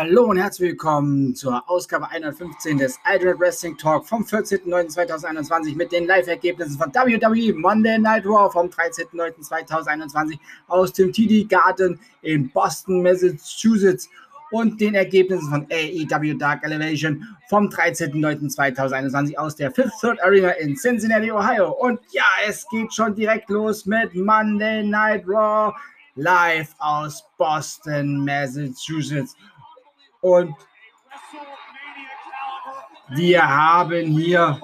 Hallo und herzlich willkommen zur Ausgabe 115 des Aldred Wrestling Talk vom 14.09.2021 mit den Live-Ergebnissen von WWE Monday Night Raw vom 13.09.2021 aus dem TD Garden in Boston, Massachusetts und den Ergebnissen von AEW Dark Elevation vom 13.09.2021 aus der Fifth Third Arena in Cincinnati, Ohio. Und ja, es geht schon direkt los mit Monday Night Raw live aus Boston, Massachusetts. Und wir haben hier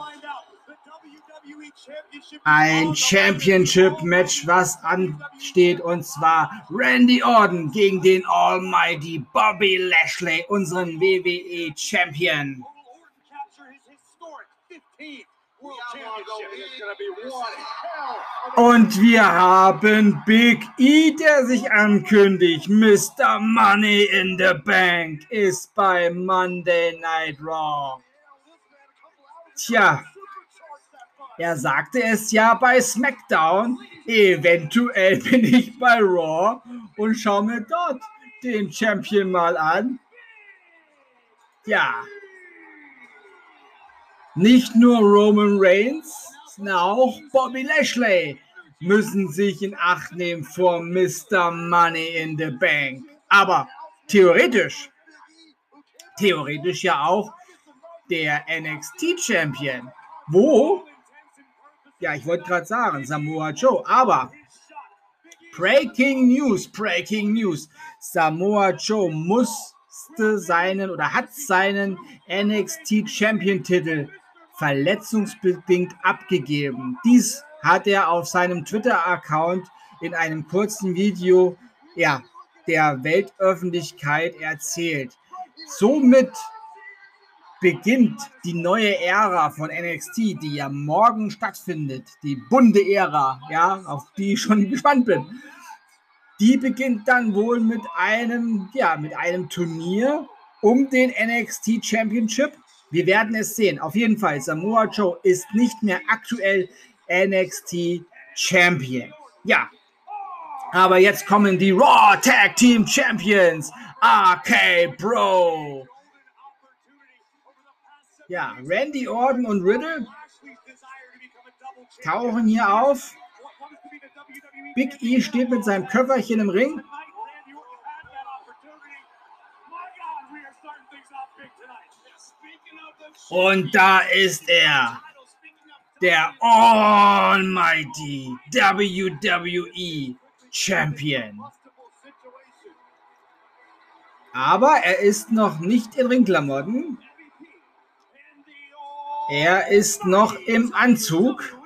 ein Championship-Match, was ansteht, und zwar Randy Orton gegen den Almighty Bobby Lashley, unseren WWE-Champion. Und wir haben Big E, der sich ankündigt. Mr. Money in the Bank ist bei Monday Night Raw. Tja, er sagte es ja bei SmackDown. Eventuell bin ich bei Raw und schaue mir dort den Champion mal an. Ja, nicht nur Roman Reigns, sondern auch Bobby Lashley müssen sich in Acht nehmen vor Mr. Money in the Bank. Aber theoretisch, theoretisch ja auch der NXT Champion. Wo? Ja, ich wollte gerade sagen, Samoa Joe, aber Breaking News, Breaking News. Samoa Joe musste seinen oder hat seinen NXT Champion Titel verletzungsbedingt abgegeben. Dies hat er auf seinem Twitter-Account in einem kurzen Video ja, der Weltöffentlichkeit erzählt. Somit beginnt die neue Ära von NXT, die ja morgen stattfindet, die bunte Ära, ja, auf die ich schon gespannt bin. Die beginnt dann wohl mit einem, ja, mit einem Turnier um den NXT Championship wir werden es sehen. Auf jeden Fall, Samoa Joe ist nicht mehr aktuell NXT Champion. Ja. Aber jetzt kommen die Raw Tag Team Champions. RK Bro. Ja, Randy Orton und Riddle tauchen hier auf. Big E steht mit seinem Köfferchen im Ring. Und da ist er. Der Almighty WWE Champion. Aber er ist noch nicht in Ringklamotten. Er ist noch im Anzug.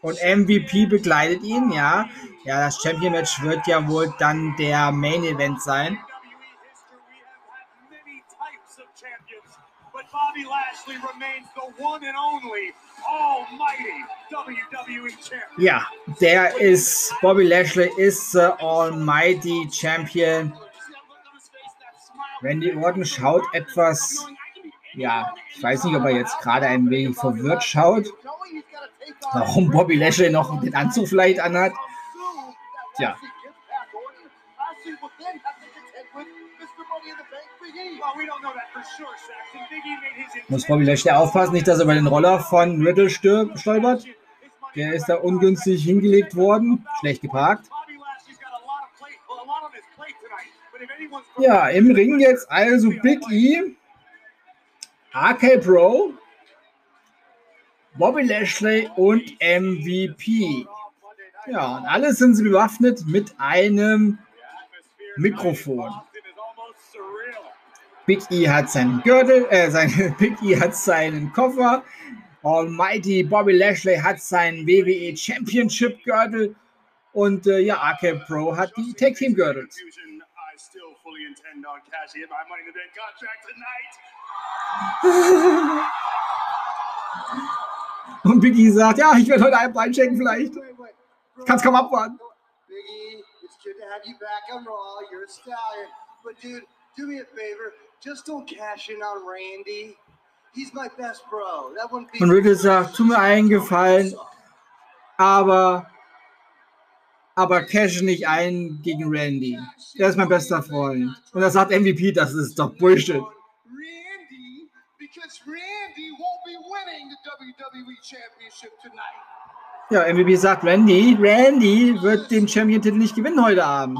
Und MVP begleitet ihn, ja. Ja, das Champion Match wird ja wohl dann der Main Event sein. Bobby Lashley remains the one and only almighty WWE Champion. Ja, der ist, Bobby Lashley ist the almighty Champion. Randy Orton schaut etwas, ja, ich weiß nicht, ob er jetzt gerade ein wenig verwirrt schaut. Warum Bobby Lashley noch den Anzug vielleicht anhat. Tja, Muss Bobby Lashley aufpassen, nicht, dass er bei den Roller von Riddle stolpert. Der ist da ungünstig hingelegt worden, schlecht geparkt. Ja, im Ring jetzt also Big E, RK Pro, Bobby Lashley und MVP. Ja, und alle sind sie bewaffnet mit einem Mikrofon. Big E hat seinen Gürtel, äh, sein, Big E hat seinen Koffer. Almighty Bobby Lashley hat seinen WWE Championship Gürtel. Und äh, ja, AK Pro hat die Tag Team Gürtel. Und Biggie sagt, ja, ich werde heute einen reinchecken vielleicht. Ich kann es kaum abwarten. Biggie, it's good to have you back on Raw. You're a stallion. But dude, do me a favor. Just don't cash in on Randy. He's my best bro. That wouldn't be Und Riddle sagt, tu mir einen Gefallen, aber aber cash nicht ein gegen Randy. Der ist mein bester Freund. Und da sagt MVP, das ist doch Bullshit. Randy, because Randy won't be winning the WWE Championship tonight. Ja, MVP sagt Randy, Randy wird den Champion-Titel nicht gewinnen heute Abend.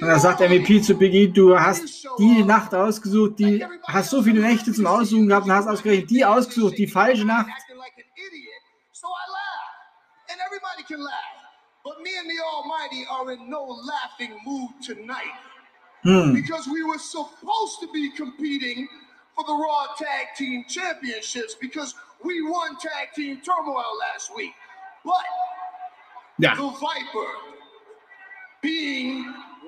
Und da sagt MVP zu Biggie, du hast die Nacht ausgesucht, die hast so viele Nächte zum Aussuchen gehabt und hast ausgerechnet die ausgesucht, die falsche Nacht. Hm. because we were supposed to be competing for the Raw Tag Team Championships because we won Tag Team Turmoil last week. But Ja, the Viper, being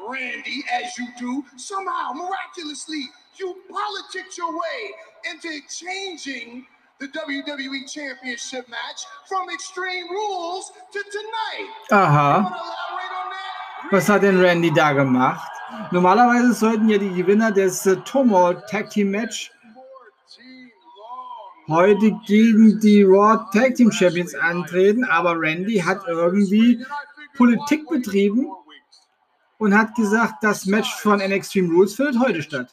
Randy as you do, somehow miraculously you politicked your way into changing the WWE Championship match from Extreme Rules to tonight. aha. Want to elaborate on that? Was hat denn Randy da gemacht? Normalerweise sollten ja die Gewinner des äh, Tomahawk Tag Team Match 14 long heute gegen die Raw Tag Team Champions antreten, aber Randy hat irgendwie Politik betrieben und hat gesagt, das Match von NXT Rules findet heute statt.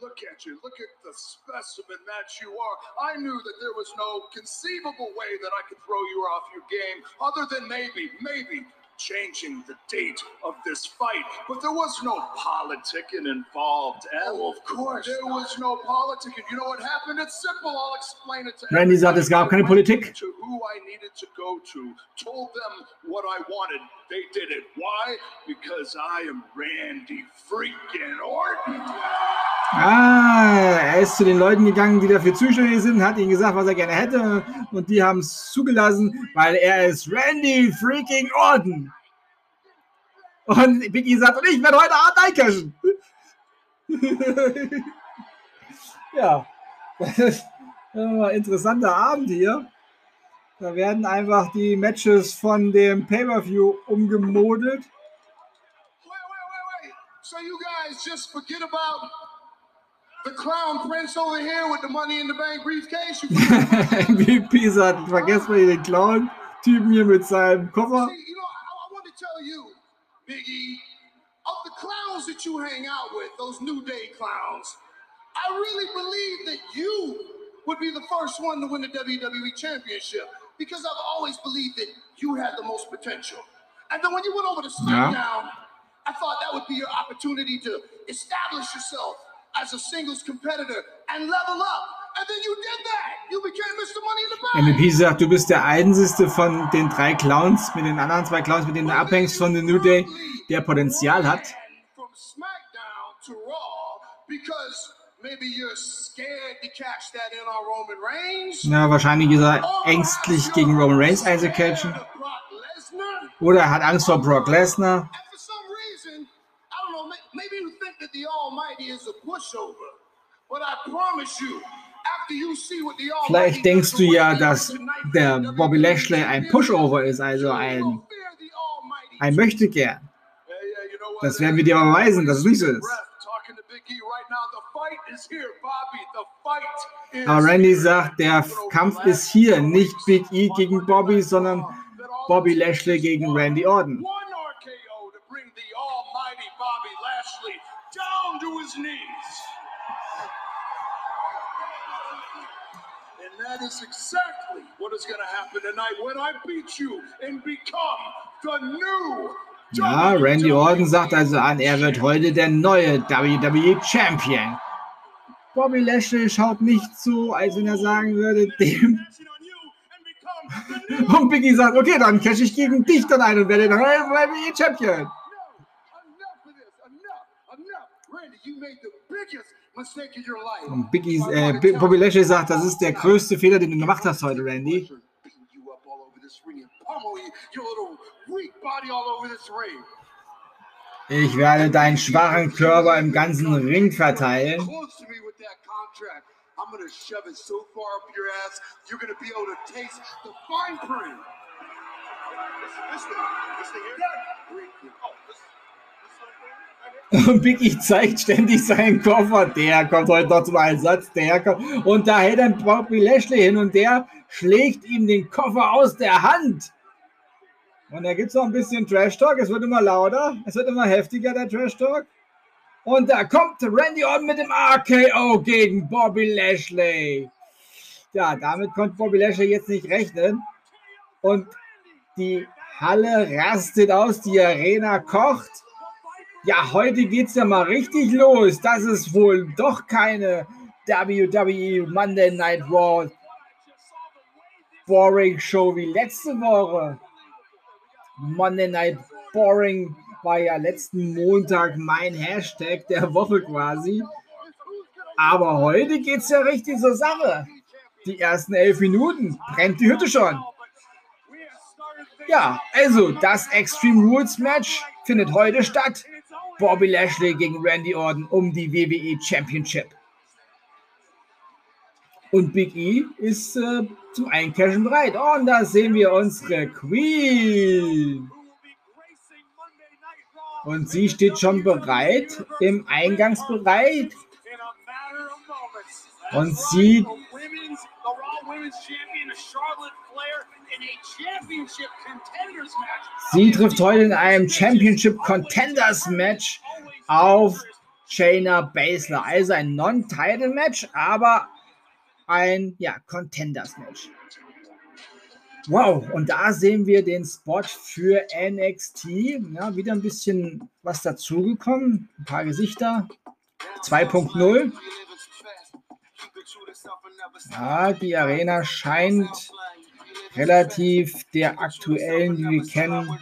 Look at you. Look at the specimen that you are. I knew that there was no conceivable way that I could throw you off your game other than maybe, maybe changing the date of this fight. But there was no politicking involved. Oh, of course. There was no politicking. You know what happened? It's simple. I'll explain it to Randy sagt, es gab keine I went Politik. To who I needed to go to, told them what I wanted. They did it. Why? Because I am Randy freaking Orton. Ah, er ist zu den Leuten gegangen, die dafür zuständig sind, hat ihnen gesagt, was er gerne hätte und die haben es zugelassen, weil er ist Randy freaking Orton. Und Biggie sagt, und ich werde heute Abend eincashen. ja, das ist ein interessanter Abend hier. Da werden einfach die Matches von dem Pay-Per-View umgemodelt. Wait, wait, wait. So you guys just forget about the clown prince over here with the money in the bank briefcase? You MVP sagt, vergesst mal den Clown-Typen hier mit seinem Koffer. See, you know, I, I want to tell you, Biggie, of the clowns that you hang out with, those New Day clowns, I really believe that you would be the first one to win the WWE Championship because I've always believed that you had the most potential. And then when you went over to SmackDown, I thought that would be your opportunity to establish yourself as a singles competitor and level up. And then you did that. You became Mr. Money in the Bank. MVP sagt, du bist der einzige von den drei Clowns, mit den anderen zwei Clowns, mit denen du abhängst von The New Day, der Potenzial hat. From SmackDown to Raw because maybe you're scared to catch that in on Roman Reigns. Na, wahrscheinlich ist er ängstlich gegen Roman Reigns einzucatchen. Oder er hat Angst vor Brock Lesnar. And for some reason, I don't know, may- maybe you think that the Almighty is a pushover. But I promise you, after you see what the Almighty Vielleicht denkst du ja, dass der Bobby Lashley ein Pushover ist, also ein, ein Möchtegern. Das werden wir dir aber beweisen, dass es nicht so ist. Big E Aber Randy sagt, der Kampf ist hier, nicht Big E gegen Bobby, sondern Bobby Lashley gegen Randy Orton. His knees. And that is exactly what is going to happen tonight when I beat you and become the new Ja, Randy Orton sagt also an, er wird heute der neue WWE Champion. Bobby Lashley schaut nicht so, als wenn er sagen würde, dem. Und Biggie sagt, okay, dann cash ich gegen dich dann ein und werde der neue WWE Champion. Enough of this. Enough. Enough. Randy, you made the biggest mistake in your life. Und Biggie, äh, Bobby Lashley sagt, das ist der größte Fehler, den du gemacht hast heute, Randy. Ich werde deinen schwachen Körper im ganzen Ring verteilen. Und Biggie zeigt ständig seinen Koffer. Der kommt heute noch zum Einsatz. Der kommt. Und da hält dann Bobby Lashley hin und der schlägt ihm den Koffer aus der Hand. Und da gibt es noch ein bisschen Trash Talk. Es wird immer lauter. Es wird immer heftiger, der Trash Talk. Und da kommt Randy Orton mit dem RKO gegen Bobby Lashley. Ja, damit konnte Bobby Lashley jetzt nicht rechnen. Und die Halle rastet aus, die Arena kocht. Ja, heute geht es ja mal richtig los. Das ist wohl doch keine WWE Monday Night Raw Boring Show wie letzte Woche. Monday Night Boring war ja letzten Montag mein Hashtag der Woche quasi. Aber heute geht es ja richtig zur Sache. Die ersten elf Minuten brennt die Hütte schon. Ja, also das Extreme Rules Match findet heute statt. Bobby Lashley gegen Randy Orton um die WWE Championship. Und Big E ist äh, zum Eincashen bereit. Und da sehen wir unsere Queen. Und sie steht schon bereit im Eingangsbereich. Und sie Sie trifft heute in einem Championship Contenders Match auf Shayna Baszler. Also ein Non-Title Match, aber ein ja, Contenders Match. Wow, und da sehen wir den Spot für NXT. Ja, wieder ein bisschen was dazugekommen. Ein paar Gesichter. 2.0. Ja, die Arena scheint relativ der aktuellen, die wir kennen.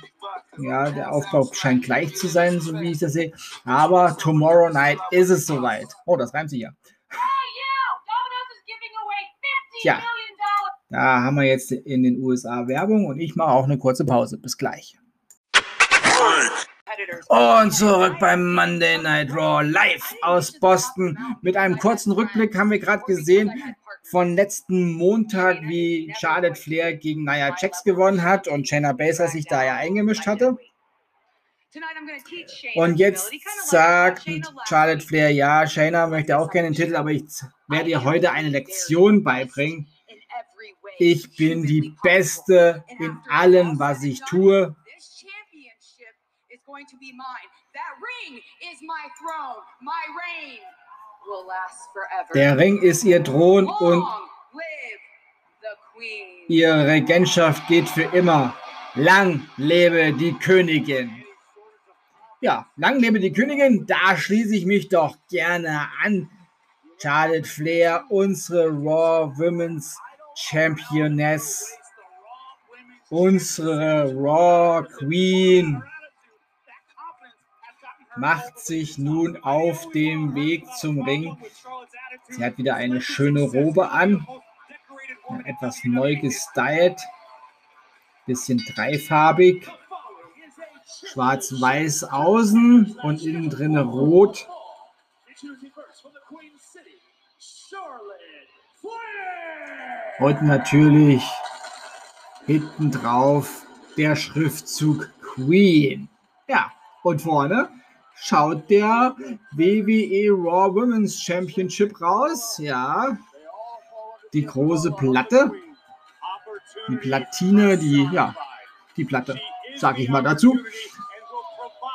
Ja, der Aufbau scheint gleich zu sein, so wie ich das sehe. Aber tomorrow night ist es soweit. Oh, das reimt sich ja. Tja, da haben wir jetzt in den USA Werbung und ich mache auch eine kurze Pause. Bis gleich. Und zurück beim Monday Night Raw live aus Boston. Mit einem kurzen Rückblick haben wir gerade gesehen von letzten Montag, wie Charlotte Flair gegen Nia Jax gewonnen hat und Shayna Baszler sich da ja eingemischt hatte. Und jetzt sagt Charlotte Flair, ja, Shayna möchte auch gerne den Titel, aber ich werde ihr heute eine Lektion beibringen. Ich bin die Beste in allem, was ich tue. That ring is my throne. My reign. Der Ring ist ihr Thron und ihre Regentschaft geht für immer. Lang lebe die Königin. Ja, lang lebe die Königin. Da schließe ich mich doch gerne an. Charlotte Flair, unsere Raw Women's Championess, unsere Raw Queen macht sich nun auf dem Weg zum Ring. Sie hat wieder eine schöne Robe an, etwas neu gestylt, bisschen dreifarbig, schwarz-weiß außen und innen drin rot. Und natürlich hinten drauf der Schriftzug Queen. Ja, und vorne schaut der WWE Raw Women's Championship raus. Ja, die große Platte, die Platine, die, ja, die Platte, sag ich mal dazu.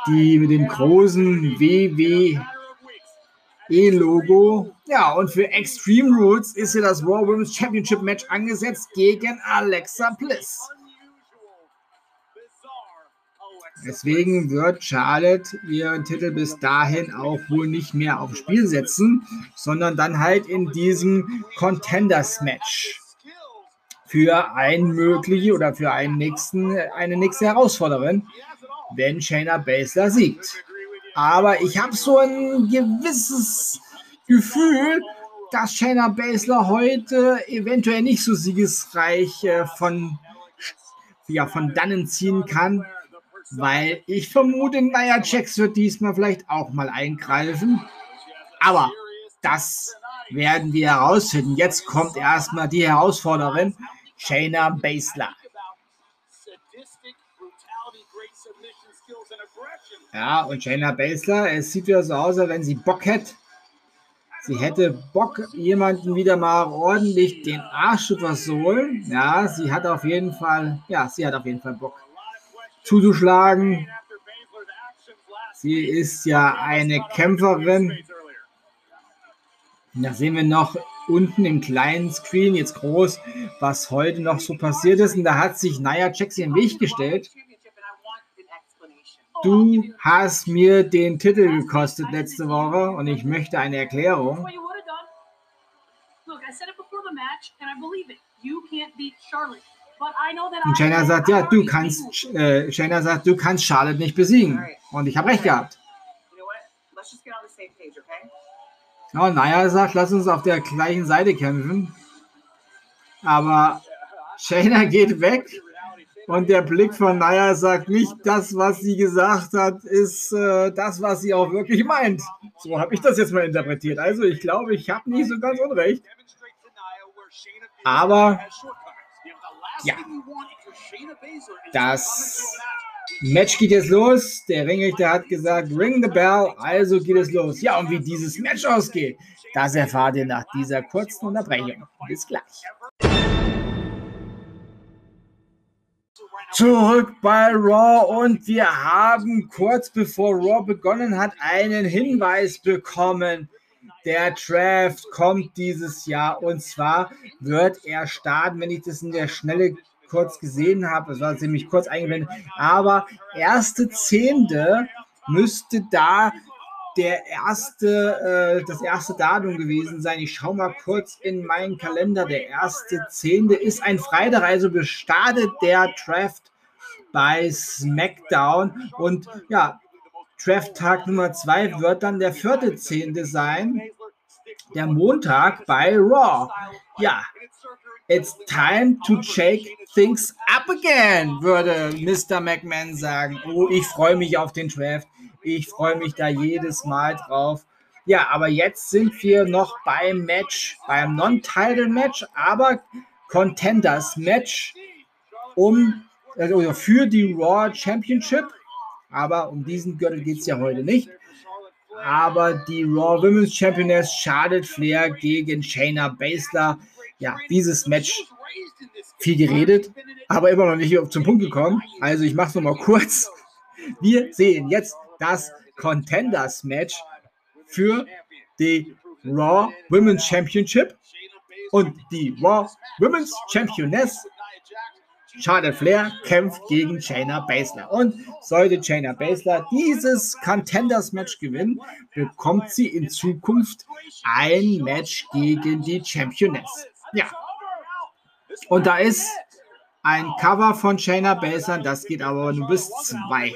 Die mit dem großen WWE-Logo. Ja, und für Extreme Rules ist hier das Raw Women's Championship Match angesetzt gegen Alexa Bliss. Deswegen wird Charlotte ihren Titel bis dahin auch wohl nicht mehr aufs Spiel setzen, sondern dann halt in diesem Contenders-Match für einen möglichen oder für einen nächsten, eine nächste Herausforderin, wenn Shayna Baszler siegt. Aber ich habe so ein gewisses Gefühl, dass Shayna Baszler heute eventuell nicht so siegesreich äh, von, ja, von dannen ziehen kann, weil ich vermute, Nia Jax wird diesmal vielleicht auch mal eingreifen. Aber das werden wir herausfinden. Jetzt kommt erstmal die Herausforderin, Shayna Baszler. Ja, und Shayna Baszler, es sieht wieder so aus, als wenn sie Bock hätte. Sie hätte Bock, jemanden wieder mal ordentlich den Arsch zu versohlen. Ja, sie hat auf jeden Fall, ja, sie hat auf jeden Fall Bock zuzuschlagen. Sie ist ja eine Kämpferin. Da sehen wir noch unten im kleinen Screen, jetzt groß, was heute noch so passiert ist. Und da hat sich Naya Jax den Weg gestellt. Du hast mir den Titel gekostet letzte Woche und ich möchte eine Erklärung. Und Shayna sagt, ja, du kannst, äh, Shayna sagt, du kannst Charlotte nicht besiegen. Und ich habe recht gehabt. Oh, naja, sagt, lass uns auf der gleichen Seite kämpfen. Aber Shayna geht weg und der Blick von Naya sagt nicht, das, was sie gesagt hat, ist äh, das, was sie auch wirklich meint. So habe ich das jetzt mal interpretiert. Also ich glaube, ich habe nicht so ganz unrecht. Aber ja, das Match geht jetzt los. Der Ringrichter hat gesagt, ring the bell, also geht es los. Ja, und wie dieses Match ausgeht, das erfahrt ihr nach dieser kurzen Unterbrechung. Bis gleich. Zurück bei Raw und wir haben kurz bevor Raw begonnen hat einen Hinweis bekommen. Der Draft kommt dieses Jahr und zwar wird er starten, wenn ich das in der Schnelle kurz gesehen habe. Es war ziemlich kurz eingeblendet, aber erste Zehnte müsste da der erste, äh, das erste Datum gewesen sein. Ich schaue mal kurz in meinen Kalender. Der erste Zehnte ist ein Freitag, also gestartet der Draft bei SmackDown. Und ja, Draft-Tag Nummer zwei wird dann der vierte Zehnte sein. Der Montag bei Raw. Ja, it's time to shake things up again, würde Mr. McMahon sagen. Oh, ich freue mich auf den Draft. Ich freue mich da jedes Mal drauf. Ja, aber jetzt sind wir noch beim Match, beim Non-Title-Match, aber Contenders-Match um also für die Raw Championship. Aber um diesen Gürtel geht es ja heute nicht. Aber die Raw Women's Championess Charlotte Flair gegen Shayna Baszler. Ja, dieses Match viel geredet, aber immer noch nicht zum Punkt gekommen. Also ich mache es nochmal kurz. Wir sehen jetzt das Contenders Match für die Raw Women's Championship und die Raw Women's Championess Charlotte Flair kämpft gegen Shayna Baszler. Und sollte Shayna Baszler dieses Contenders-Match gewinnen, bekommt sie in Zukunft ein Match gegen die Championess. Ja. Und da ist ein Cover von Shayna Baszler, das geht aber nur bis zwei.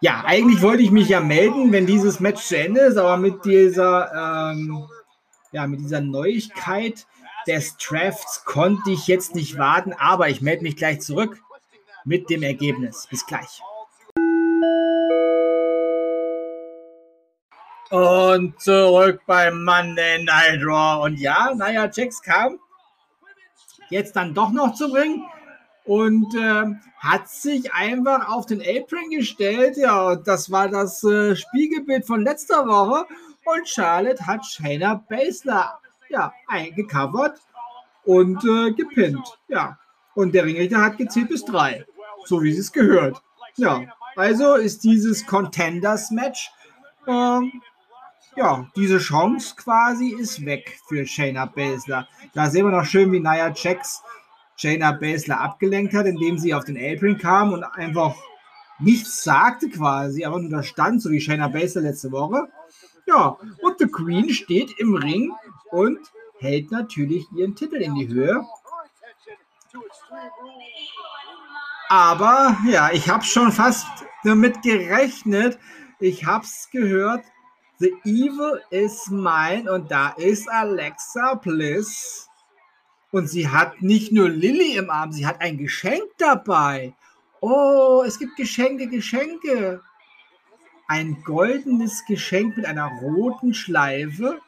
Ja, eigentlich wollte ich mich ja melden, wenn dieses Match zu Ende ist, aber mit dieser ähm, ja, mit dieser Neuigkeit des Drafts konnte ich jetzt nicht warten, aber ich melde mich gleich zurück mit dem Ergebnis. Bis gleich. Und zurück beim Monday Night Raw. Und ja, naja, Jax kam jetzt dann doch noch zu bringen und äh, hat sich einfach auf den Apron gestellt. Ja, das war das äh, Spiegelbild von letzter Woche. Und Charlotte hat Shayna Baszler ja, eingecovert und äh, gepinnt. Ja. Und der Ringrichter hat gezählt bis drei. So wie es gehört. Ja. Also ist dieses Contenders-Match, ähm, ja, diese Chance quasi ist weg für Shayna Baszler. Da sehen wir noch schön, wie Nia Jax Shayna Baszler abgelenkt hat, indem sie auf den Apron kam und einfach nichts sagte quasi, aber nur da stand, so wie Shayna Baszler letzte Woche. Ja, und The Queen steht im Ring und hält natürlich ihren Titel in die Höhe. Aber ja, ich habe schon fast damit gerechnet. Ich habe es gehört. The Evil is mine und da ist Alexa Bliss. Und sie hat nicht nur Lilly im Arm, sie hat ein Geschenk dabei. Oh, es gibt Geschenke, Geschenke ein goldenes Geschenk mit einer roten Schleife.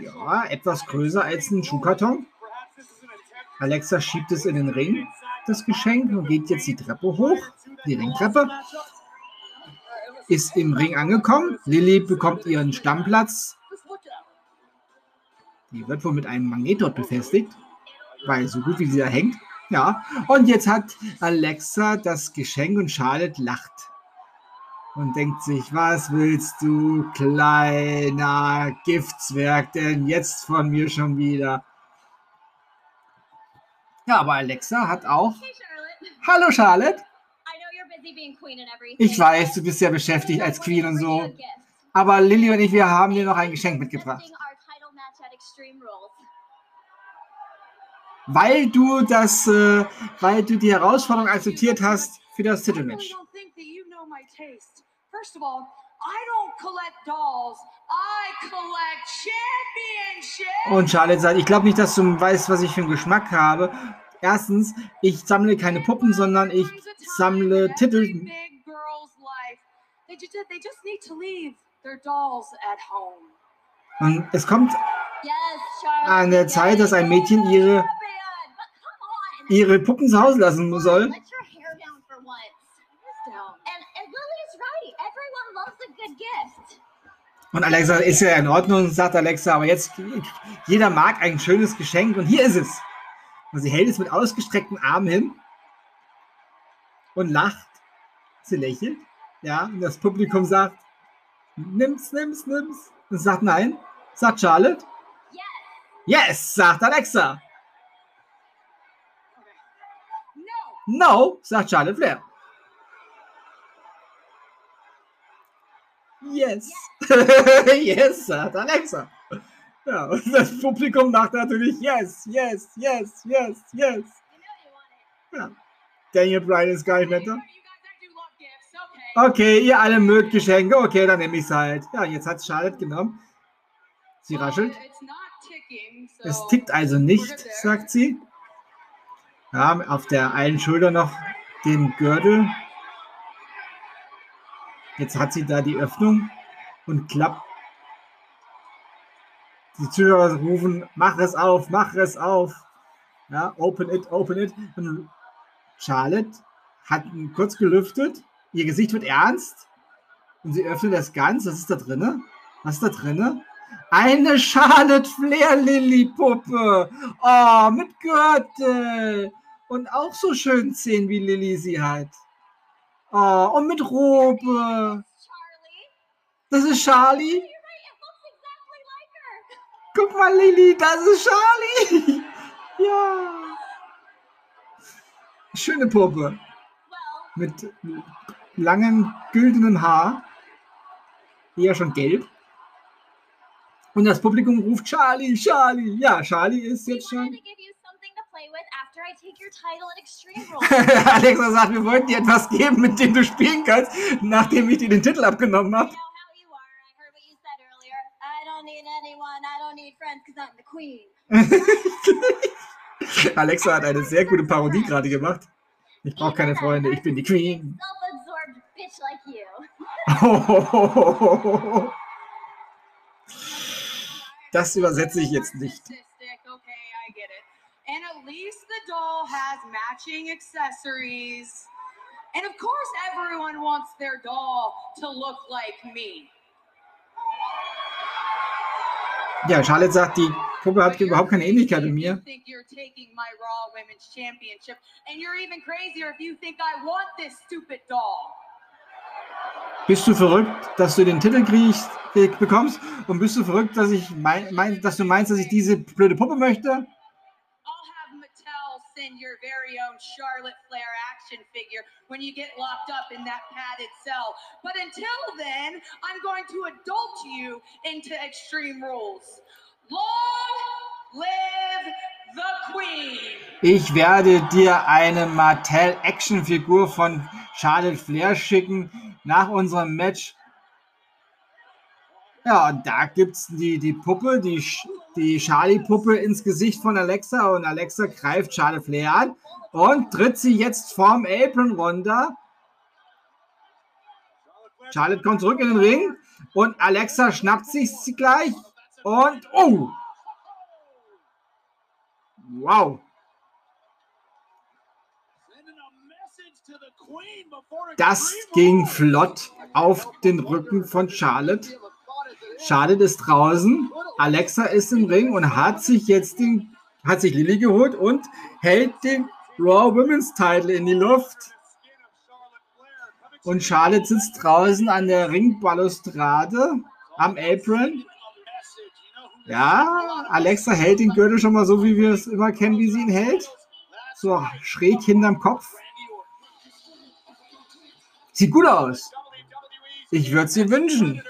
Ja, etwas größer als ein Schuhkarton. Alexa schiebt es in den Ring, das Geschenk, und geht jetzt die Treppe hoch, die Ringtreppe. Ist im Ring angekommen. Lilly bekommt ihren Stammplatz. Die wird wohl mit einem Magnet dort befestigt, weil so gut wie sie da hängt. Ja, und jetzt hat Alexa das Geschenk und Charlotte lacht und denkt sich, was willst du, kleiner Giftzwerg, denn jetzt von mir schon wieder? Ja, aber Alexa hat auch. Hey, Charlotte. Hallo Charlotte. Ich weiß, du bist sehr beschäftigt als Queen und so. Aber Lilly und ich, wir haben dir noch ein Geschenk mitgebracht. Weil du das, äh, weil du die Herausforderung akzeptiert hast für das Titelmatch. Und Charlotte sagt, ich glaube nicht, dass du weißt, was ich für einen Geschmack habe. Erstens, ich sammle keine Puppen, sondern ich sammle Titel. Und es kommt an der Zeit, dass ein Mädchen ihre, Champion. But come on. Ihre Puppen zu Hause lassen soll. Und Alexa ist ja in Ordnung, sagt Alexa, aber jetzt, jeder mag ein schönes Geschenk und hier ist es. Und sie hält es mit ausgestreckten Armen hin und lacht. Sie lächelt. Ja, und das Publikum sagt, nimm's, nimm's, nimm's. Und sagt nein, sagt Charlotte. Yes. Yes, sagt Alexa. No. Sagt Charlotte Flair. Yes. yes, sagt Alexa. Ja, und das Publikum macht natürlich yes, yes, yes, yes, yes. It. Daniel Bryan ist gar nicht love gifts. Okay. Ihr alle mögt Geschenke. Okay, dann nehme ich es halt. Ja, jetzt hat Charlotte genommen. Sie raschelt. So Es tickt also nicht, sagt sie. Ja, auf der einen Schulter noch den Gürtel. Jetzt hat sie da die Öffnung und klappt. Die Zuschauer rufen, mach es auf, mach es auf. Ja, open it, open it. Und Charlotte hat kurz gelüftet. Ihr Gesicht wird ernst. Und sie öffnet das ganz. Was ist da drinne? Was ist da drinne? Eine Charlotte Flair Lilly Puppe. Oh, mit Gürtel. Und auch so schön Zähnen, wie Lilly sie hat. Oh, und mit Robe. Das ist Charlie. Guck mal, Lilly, das ist Charlie. Ja. Schöne Puppe. Mit langem, güldenem Haar. Eher schon gelb. Und das Publikum ruft Charlie, Charlie. Ja, Charlie ist jetzt schon. Alexa sagt, wir wollten dir etwas geben, mit dem du spielen kannst, nachdem ich dir den Titel abgenommen habe. Alexa hat eine sehr gute Parodie gerade gemacht. Ich brauche keine Freunde, ich bin die Queen. Das übersetze ich jetzt nicht. Least the doll has matching accessories. And of course, everyone wants their doll to look like me. Ja, Charlotte sagt, die Puppe hat überhaupt keine Ähnlichkeit mit mir. think you're taking my Raw Women's Championship, and you're even crazier if you think I want this stupid doll. Bist du verrückt, dass du den Titel kriegst, bekommst? Und bist du verrückt, dass ich mein, mein, dass du meinst, dass ich diese blöde Puppe möchte? Charlotte Flair action figure when you get locked up in that padded cell. But until then, I'm going to adult you into Extreme Rules. Long live the Queen! Ich werde dir eine Mattel Actionfigur von Charlotte Flair schicken nach unserem Match. Ja, und da gibt es die, die Puppe, die, die Charlie-Puppe ins Gesicht von Alexa und Alexa greift Charlie Flair an und tritt sie jetzt vorm Apron runter. Charlotte kommt zurück in den Ring und Alexa schnappt sich sie gleich und oh! Wow! Das ging flott auf den Rücken von Charlotte. Charlotte ist draußen. Alexa ist im Ring und hat sich jetzt den, hat sich Lilly geholt und hält den Raw Women's Title in die Luft. Und Charlotte sitzt draußen an der Ringbalustrade am Apron. Ja, Alexa hält den Gürtel schon mal so, wie wir es immer kennen, wie sie ihn hält. So schräg hinterm Kopf. Sieht gut aus. Ich würde sie wünschen.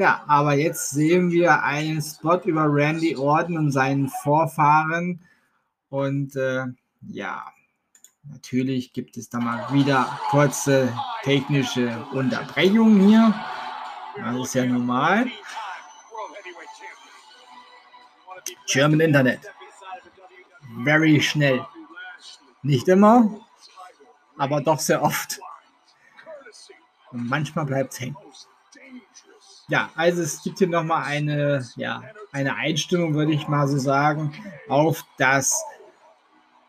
Ja, aber jetzt sehen wir einen Spot über Randy Orton und seinen Vorfahren. Und äh, ja, natürlich gibt es da mal wieder kurze technische Unterbrechungen hier. Das ist ja normal. German Internet. Very schnell. Nicht immer, aber doch sehr oft. Und manchmal bleibt es hängen. Ja, also es gibt hier nochmal eine, ja, eine Einstimmung, würde ich mal so sagen, auf das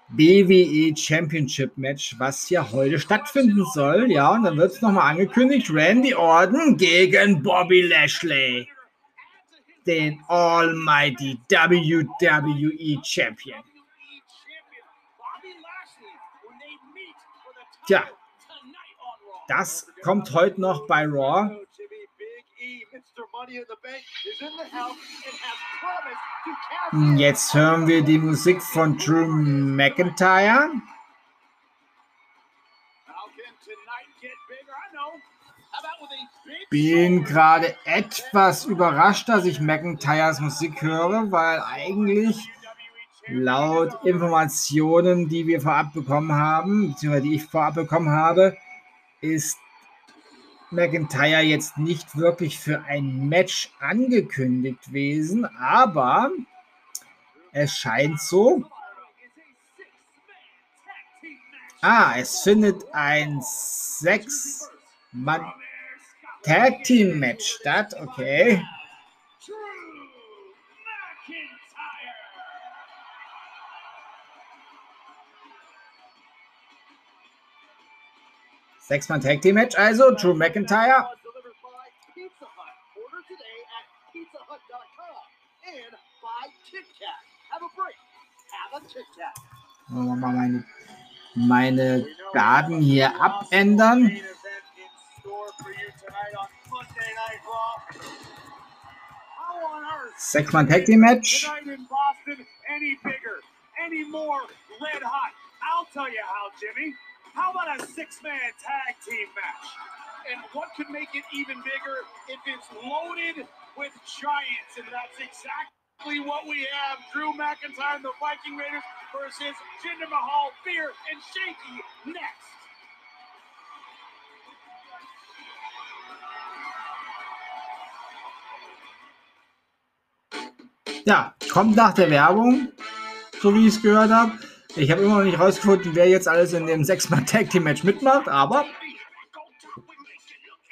BWE Championship Match, was hier heute stattfinden soll. Ja, und dann wird es nochmal angekündigt: Randy Orton gegen Bobby Lashley, den Almighty WWE Champion. Tja, das kommt heute noch bei Raw. Jetzt hören wir die Musik von Drew McIntyre. Bin gerade etwas überrascht, dass ich McIntyres Musik höre, weil eigentlich laut Informationen, die wir vorab bekommen haben, beziehungsweise die ich vorab bekommen habe, ist McIntyre jetzt nicht wirklich für ein Match angekündigt gewesen, aber es scheint so. Ah, es findet ein sechs Mann Tag Team Match statt. Okay. Sechs-Mann Tag Team Match, also Drew McIntyre. Mal meine, meine Daten hier abändern. Sechs-Mann Tag Team Match. I'll tell you how, Jimmy. How about a six-man tag team match? And what could make it even bigger if it's loaded with giants? And that's exactly what we have. Drew McIntyre and the Viking Raiders versus Jinder Mahal, Fear, and Shaky next. Ja, kommt nach der Werbung, so wie ich es gehört habe. Ich habe immer noch nicht rausgefunden, wer jetzt alles in dem sechs-Mann Tag Team Match mitmacht, aber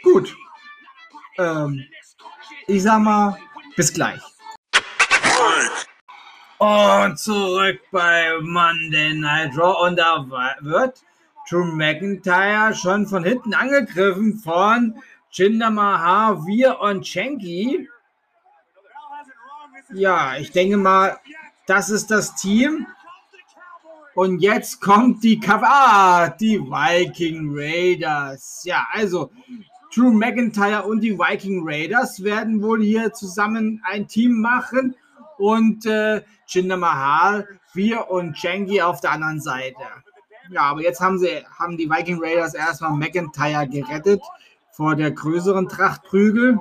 gut. Ähm, ich sag mal, bis gleich. Und zurück bei Monday Night Raw und da wird Drew McIntyre schon von hinten angegriffen von Jinder Mahal, Wir und Chenki. Ja, ich denke mal, das ist das Team, und jetzt kommt die Kaff ah, die Viking Raiders. Ja, also Drew McIntyre und die Viking Raiders werden wohl hier zusammen ein Team machen und äh, Jinder Mahal, wir und Jengi auf der anderen Seite. Ja, aber jetzt haben sie haben die Viking Raiders erstmal McIntyre gerettet vor der größeren Trachtprügel.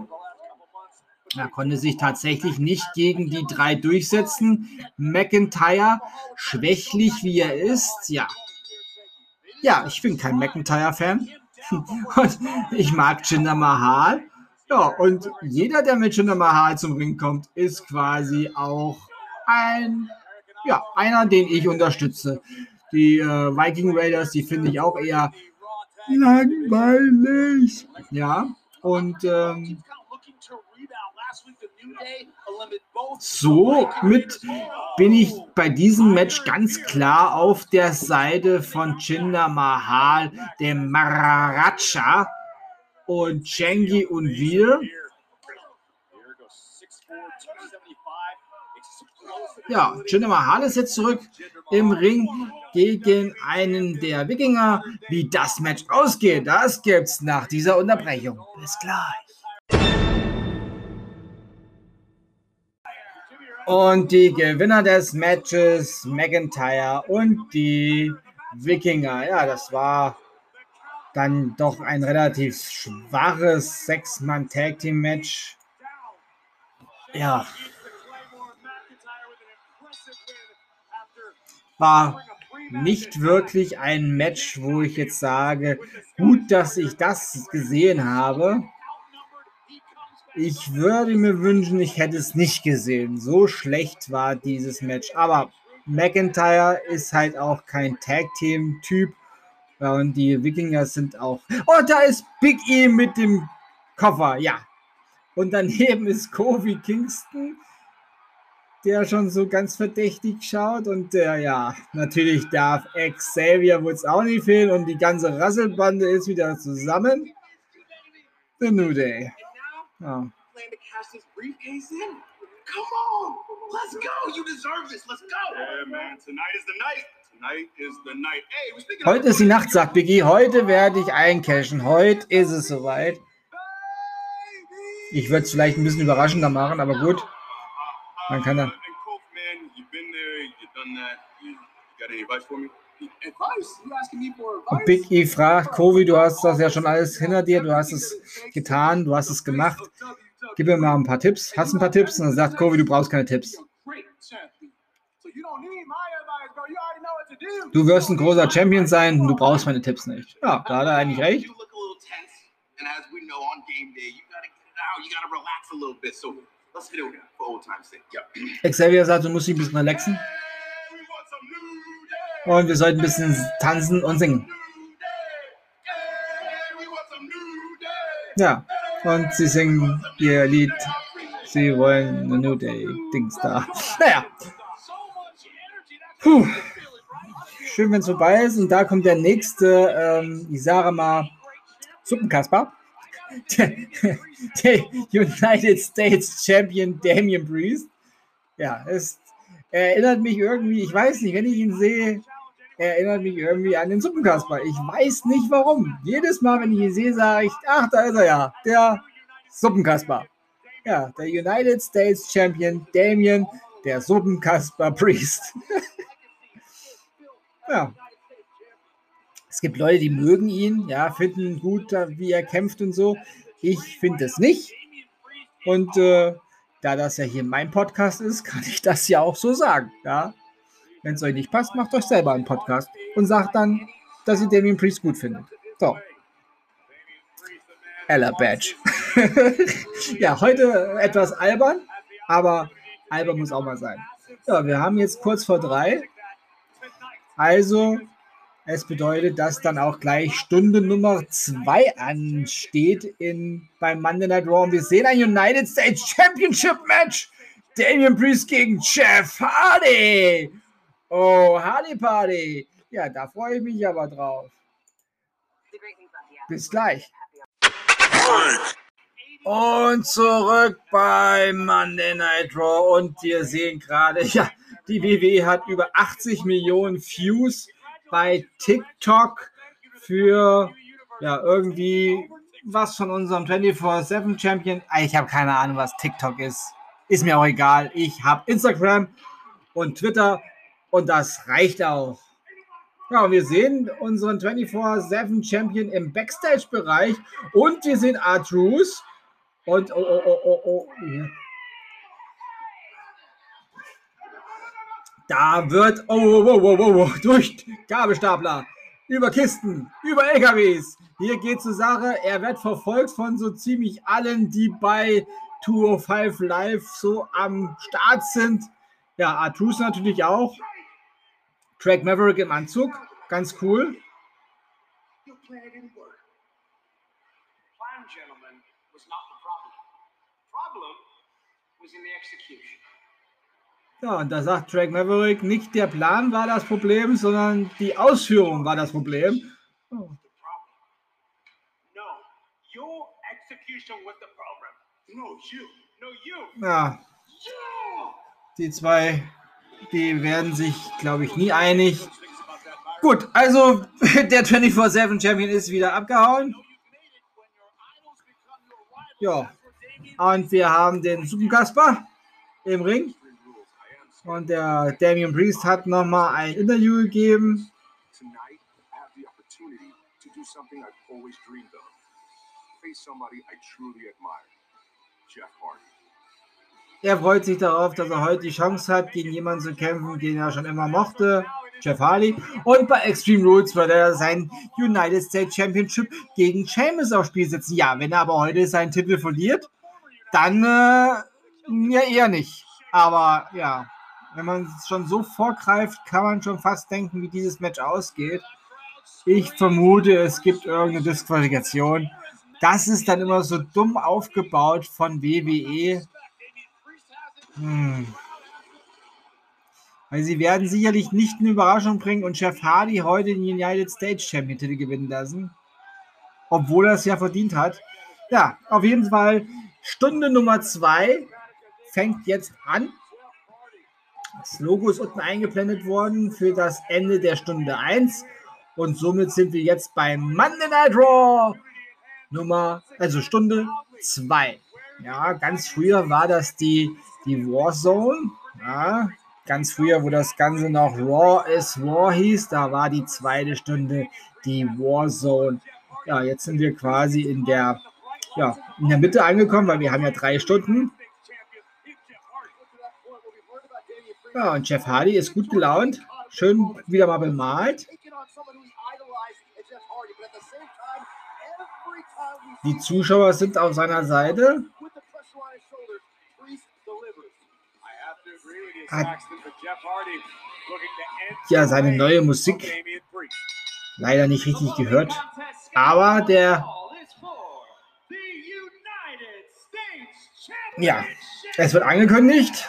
Er konnte sich tatsächlich nicht gegen die drei durchsetzen. McIntyre, schwächlich wie er ist, ja. Ja, ich bin kein McIntyre-Fan. Und ich mag Jinder Mahal. Ja, und jeder, der mit Jinder Mahal zum Ring kommt, ist quasi auch ein, ja, einer, den ich unterstütze. Die äh, Viking Raiders, die finde ich auch eher langweilig. Ja, und ähm, somit bin ich bei diesem Match ganz klar auf der Seite von Jinder Mahal, dem Maharaja und Chengi und wir. Ja, Jinder Mahal ist jetzt zurück im Ring gegen einen der Wikinger. Wie das Match ausgeht, das gibt's nach dieser Unterbrechung. Bis gleich. Und die Gewinner des Matches, McIntyre und die Wikinger. Ja, das war dann doch ein relativ schwaches Sechs-Mann-Tag-Team-Match. Ja. War nicht wirklich ein Match, wo ich jetzt sage, gut, dass ich das gesehen habe. Ich würde mir wünschen, ich hätte es nicht gesehen. So schlecht war dieses Match. Aber McIntyre ist halt auch kein Tag-Team-Typ. Und die Wikinger sind auch. Oh, da ist Big E mit dem Koffer. Ja. Und daneben ist Kofi Kingston, der schon so ganz verdächtig schaut. Und der, ja, natürlich darf Xavier wohl auch nicht fehlen. Und die ganze Rasselbande ist wieder zusammen. The New Day. Oh. Plan to cash this briefcase in. Come on, let's go. You deserve this. Let's go. Yeah, man. Tonight is the night. Tonight is the night. Hey, we're speaking Heute ist die Nacht, sagt Biggie. Heute werde ich eincashen. Heute ist es soweit. Ich würde es vielleicht ein bisschen überraschender machen, aber gut. Man kann da. Big E fragt, Kovi, du hast das ja schon alles hinter dir, du hast es getan, du hast es gemacht. Gib mir mal ein paar Tipps. Hast ein paar Tipps? Und dann sagt Kovi, du brauchst keine Tipps. Du wirst ein großer Champion sein, du brauchst meine Tipps nicht. Ja, da hat er eigentlich recht. Xavier sagt, du musst dich ein bisschen relaxen. Und wir sollten ein bisschen tanzen und singen. Ja, und sie singen ihr Lied. Sie wollen eine New Day Dings da. Naja, Puh. schön, wenn es vorbei ist. Und da kommt der nächste, ähm, mal, Suppenkasper. Der, der United States Champion Damian Priest. Ja, es erinnert mich irgendwie, ich weiß nicht, wenn ich ihn sehe, erinnert mich irgendwie an den Suppenkasper. Ich weiß nicht warum. Jedes Mal, wenn ich ihn sehe, sage ich, ach, da ist er ja, der Suppenkasper. Ja, der United States Champion Damian, der Suppenkasper Priest. ja. Es gibt Leute, die mögen ihn, ja, finden gut, wie er kämpft und so. Ich finde es nicht. Und äh, da das ja hier mein Podcast ist, kann ich das ja auch so sagen. Ja? Wenn es euch nicht passt, macht euch selber einen Podcast und sagt dann, dass ihr Damien Priest gut findet. So. Ella Badge. ja, heute etwas albern, aber albern muss auch mal sein. Ja, wir haben jetzt kurz vor drei. Also, es bedeutet, dass dann auch gleich Stunde Nummer zwei ansteht in, beim Monday Night Raw. Und wir sehen ein United States Championship Match. Damian Priest gegen Jeff Hardy. Oh, Hardy Party. Ja, da freue ich mich aber drauf. Bis gleich. Und zurück bei Monday Night Raw. Und wir sehen gerade, ja, die WWE hat über 80 Millionen Views bei TikTok für ja irgendwie was von unserem 24-7 Champion. Ah, Ich habe keine Ahnung, was TikTok ist. Ist mir auch egal. Ich habe Instagram und Twitter und das reicht auch. Ja, wir sehen unseren 24-7 Champion im Backstage-Bereich und wir sehen Artrus und oh, oh, oh, oh, oh. Da wird oh, oh, oh, oh, oh, oh, durch Gabelstapler, über Kisten, über LKWs. Hier geht zur Sache. Er wird verfolgt von so ziemlich allen, die bei 205 Live so am Start sind. Ja, Artrus natürlich auch. Craig Maverick im Anzug, ganz cool. Ja, und da sagt Drake Maverick, nicht der Plan war das Problem, sondern die Ausführung war das Problem. Oh. Ja, die zwei, die werden sich, glaube ich, nie einig. Gut, also der 24-7 Champion ist wieder abgehauen. Ja, und wir haben den Super Kasper im Ring. Und der Damian Priest hat nochmal ein Interview gegeben. Somebody I truly admire. Jeff Hardy. Er freut sich darauf, dass er heute die Chance hat, gegen jemanden zu kämpfen, den er schon immer mochte, Jeff Hardy. Und bei Extreme Rules wird er sein United States Championship gegen Sheamus aufs Spiel setzen. Ja, wenn er aber heute seinen Titel verliert, dann äh, ja eher nicht. Aber ja, wenn man schon so vorgreift, kann man schon fast denken, wie dieses Match ausgeht. Ich vermute, es gibt irgendeine Disqualifikation. Das ist dann immer so dumm aufgebaut von WWE. Hm. Weil sie werden sicherlich nicht eine Überraschung bringen und Jeff Hardy heute den United States Champion Titel gewinnen lassen. Obwohl er es ja verdient hat. Ja, auf jeden Fall Stunde Nummer zwei fängt jetzt an. Das Logo ist unten eingeblendet worden für das Ende der Stunde 1. Und somit sind wir jetzt beim Monday Night Raw Nummer, also Stunde 2. Ja, ganz früher war das die, die Warzone. Ja, ganz früher, wo das Ganze noch Raw is War hieß, da war die zweite Stunde die Warzone. Ja, jetzt sind wir quasi in der, ja, in der Mitte angekommen, weil wir haben ja drei Stunden. Ja, und Jeff Hardy ist gut gelaunt. Schön wieder mal bemalt. Die Zuschauer sind auf seiner Seite. Hat ja seine neue Musik leider nicht richtig gehört. Aber der, ja, es wird angekündigt.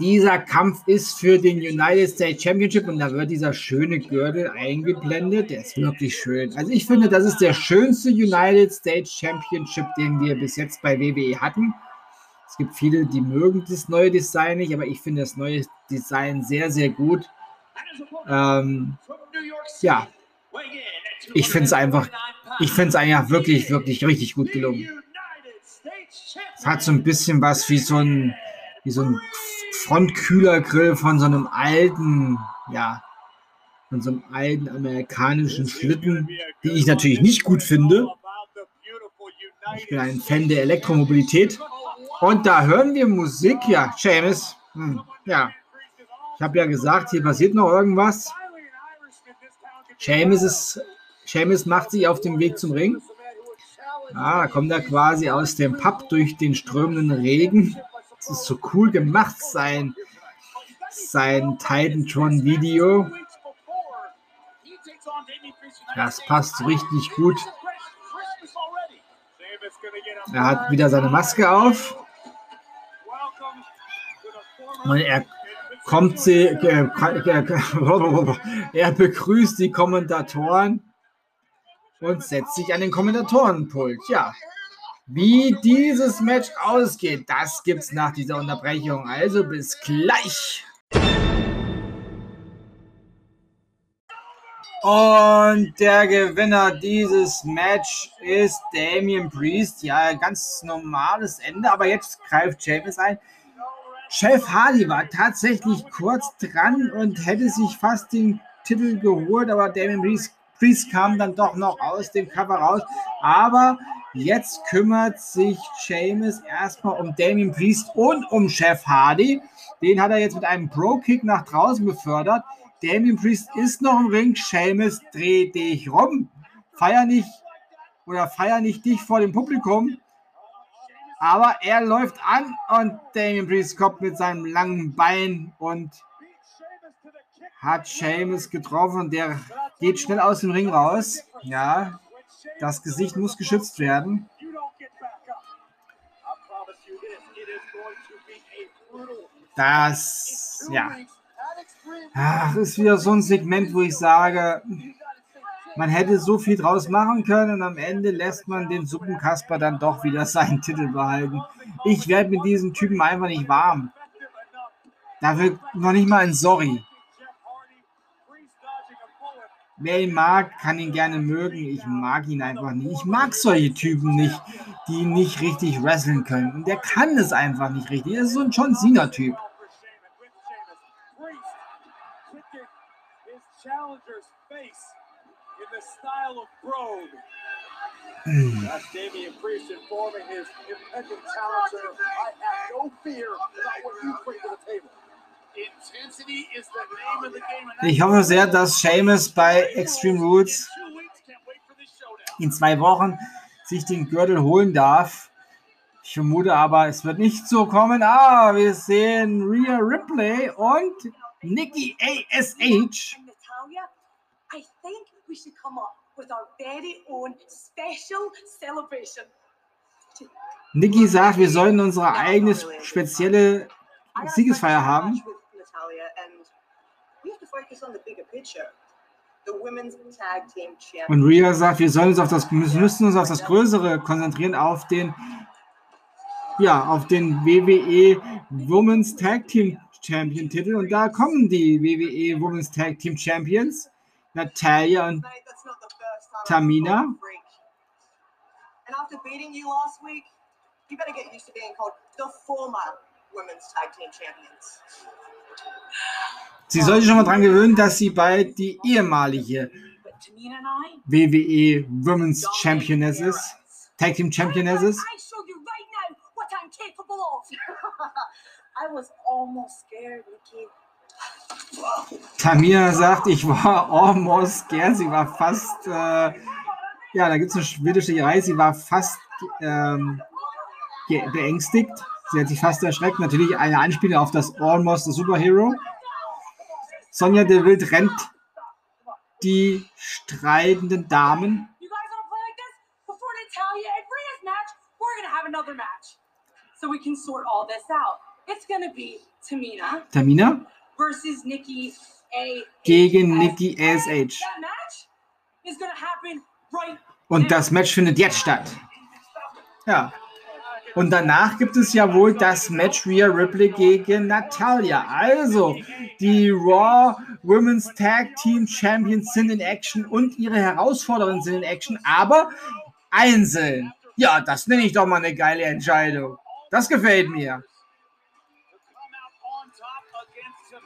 Dieser Kampf ist für den United States Championship und da wird dieser schöne Gürtel eingeblendet. Der ist wirklich schön. Also ich finde, das ist der schönste United States Championship, den wir bis jetzt bei WWE hatten. Es gibt viele, die mögen das neue Design nicht, aber ich finde das neue Design sehr, sehr gut. Ähm, ja, ich finde es einfach, ich finde es einfach wirklich, wirklich richtig gut gelungen. Es hat so ein bisschen was wie so ein, wie so ein Frontkühlergrill von so einem alten, ja, von so einem alten amerikanischen Schlitten, die ich natürlich nicht gut finde. Ich bin ein Fan der Elektromobilität. Und da hören wir Musik, ja, Seamus. Hm, ja, ich habe ja gesagt, hier passiert noch irgendwas. Seamus, ist, Seamus macht sich auf dem Weg zum Ring. Ah, da kommt er quasi aus dem Pub durch den strömenden Regen. Das ist so cool gemacht, sein, sein Titantron-Video. Das passt richtig gut. Er hat wieder seine Maske auf. Und er kommt sie, äh, er begrüßt die Kommentatoren und setzt sich an den Kommentatorenpult. Ja, wie dieses Match ausgeht, das gibt's nach dieser Unterbrechung. Also bis gleich. Und der Gewinner dieses Match ist Damien Priest. Ja, ganz normales Ende, aber jetzt greift James ein. Chef Hardy war tatsächlich kurz dran und hätte sich fast den Titel geholt, aber Damien Priest, kam dann doch noch aus dem Cover raus. Aber jetzt kümmert sich Seamus erstmal um Damien Priest und um Chef Hardy. Den hat er jetzt mit einem Pro-Kick nach draußen befördert. Damien Priest ist noch im Ring. Seamus, dreh dich rum. Feier nicht oder feier nicht dich vor dem Publikum. Aber er läuft an und Damien Priest kommt mit seinem langen Bein und hat Seamus getroffen. Der geht schnell aus dem Ring raus. Ja, das Gesicht muss geschützt werden. Das, ja. Ach, ist wieder so ein Segment, wo ich sage, man hätte so viel draus machen können und am Ende lässt man den Suppenkasper dann doch wieder seinen Titel behalten. Ich werde mit diesen Typen einfach nicht warm. Da wird noch nicht mal ein Sorry. Wer ihn mag, kann ihn gerne mögen. Ich mag ihn einfach nicht. Ich mag solche Typen nicht, die nicht richtig wresteln können. Und der kann es einfach nicht richtig. Er ist so ein John Cena-Typ. That's Damian Priest informing his impending challenger. I have no fear about what you bring to the table. Intensity is the name of the game. and Ich hoffe sehr, dass Seamus bei Extreme Rules two weeks can't wait for this showdown. in zwei Wochen sich den Gürtel holen darf. Ich vermute aber, es wird nicht so kommen. Ah, wir sehen Rhea Ripley und Nikki ASH. I think we should come up with our very own special celebration. Nikki sagt, wir sollen unsere eigene spezielle Siegesfeier haben. match with Natalia, and we have to focus on the bigger picture. The women's tag team champion. Und Rhea sagt, wir sollen uns auf das, müssen uns auf das Größere konzentrieren, auf den, ja, auf den WWE Women's Tag Team Champion Titel. Und da kommen die WWE Women's Tag Team Champions, Natalia und Tamina. called you a freak. And after beating you last week, you better get used to being called the former women's tag team champions. Sie soll sich schon mal dran gewöhnen, dass sie bald die ehemalige WWE Women's Championess ist, Tag Team Championess ist. I show you right now what I'm capable of. I was almost scared, Nikki. Tamina sagt, ich war almost scared, sie war fast, äh, ja, da gibt es eine schwedische Reihe, sie war fast ähm, beängstigt. Sie hat sich fast erschreckt. Natürlich eine Anspielung auf das Almost the Superhero. Sonja de Wild rennt die streitenden Damen. You guys want to play like this? Before Natalia and Rhea's match, we're going to have another match. So we can sort all this out. It's going to be Tamina Tamina versus Nikki A. gegen Nikki ASH. Und das Match findet jetzt statt. Ja. Und danach gibt es ja wohl das Match Rhea Ripley gegen Natalia. Also, die Raw Women's Tag Team Champions sind in Action und ihre Herausfordererinnen sind in Action, aber einzeln. Ja, das nenne ich doch mal eine geile Entscheidung. Das gefällt mir.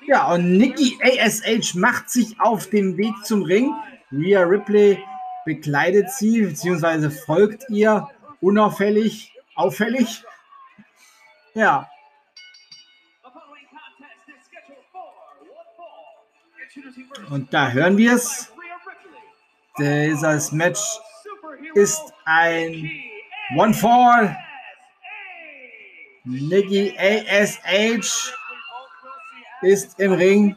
Ja, und Nikki ASH macht sich auf den Weg zum Ring. Rhea Ripley begleitet sie, beziehungsweise folgt ihr unauffällig, auffällig. Ja, und da hören wir es. Dieses Match ist ein One Fall. Nikki ASH ist im Ring.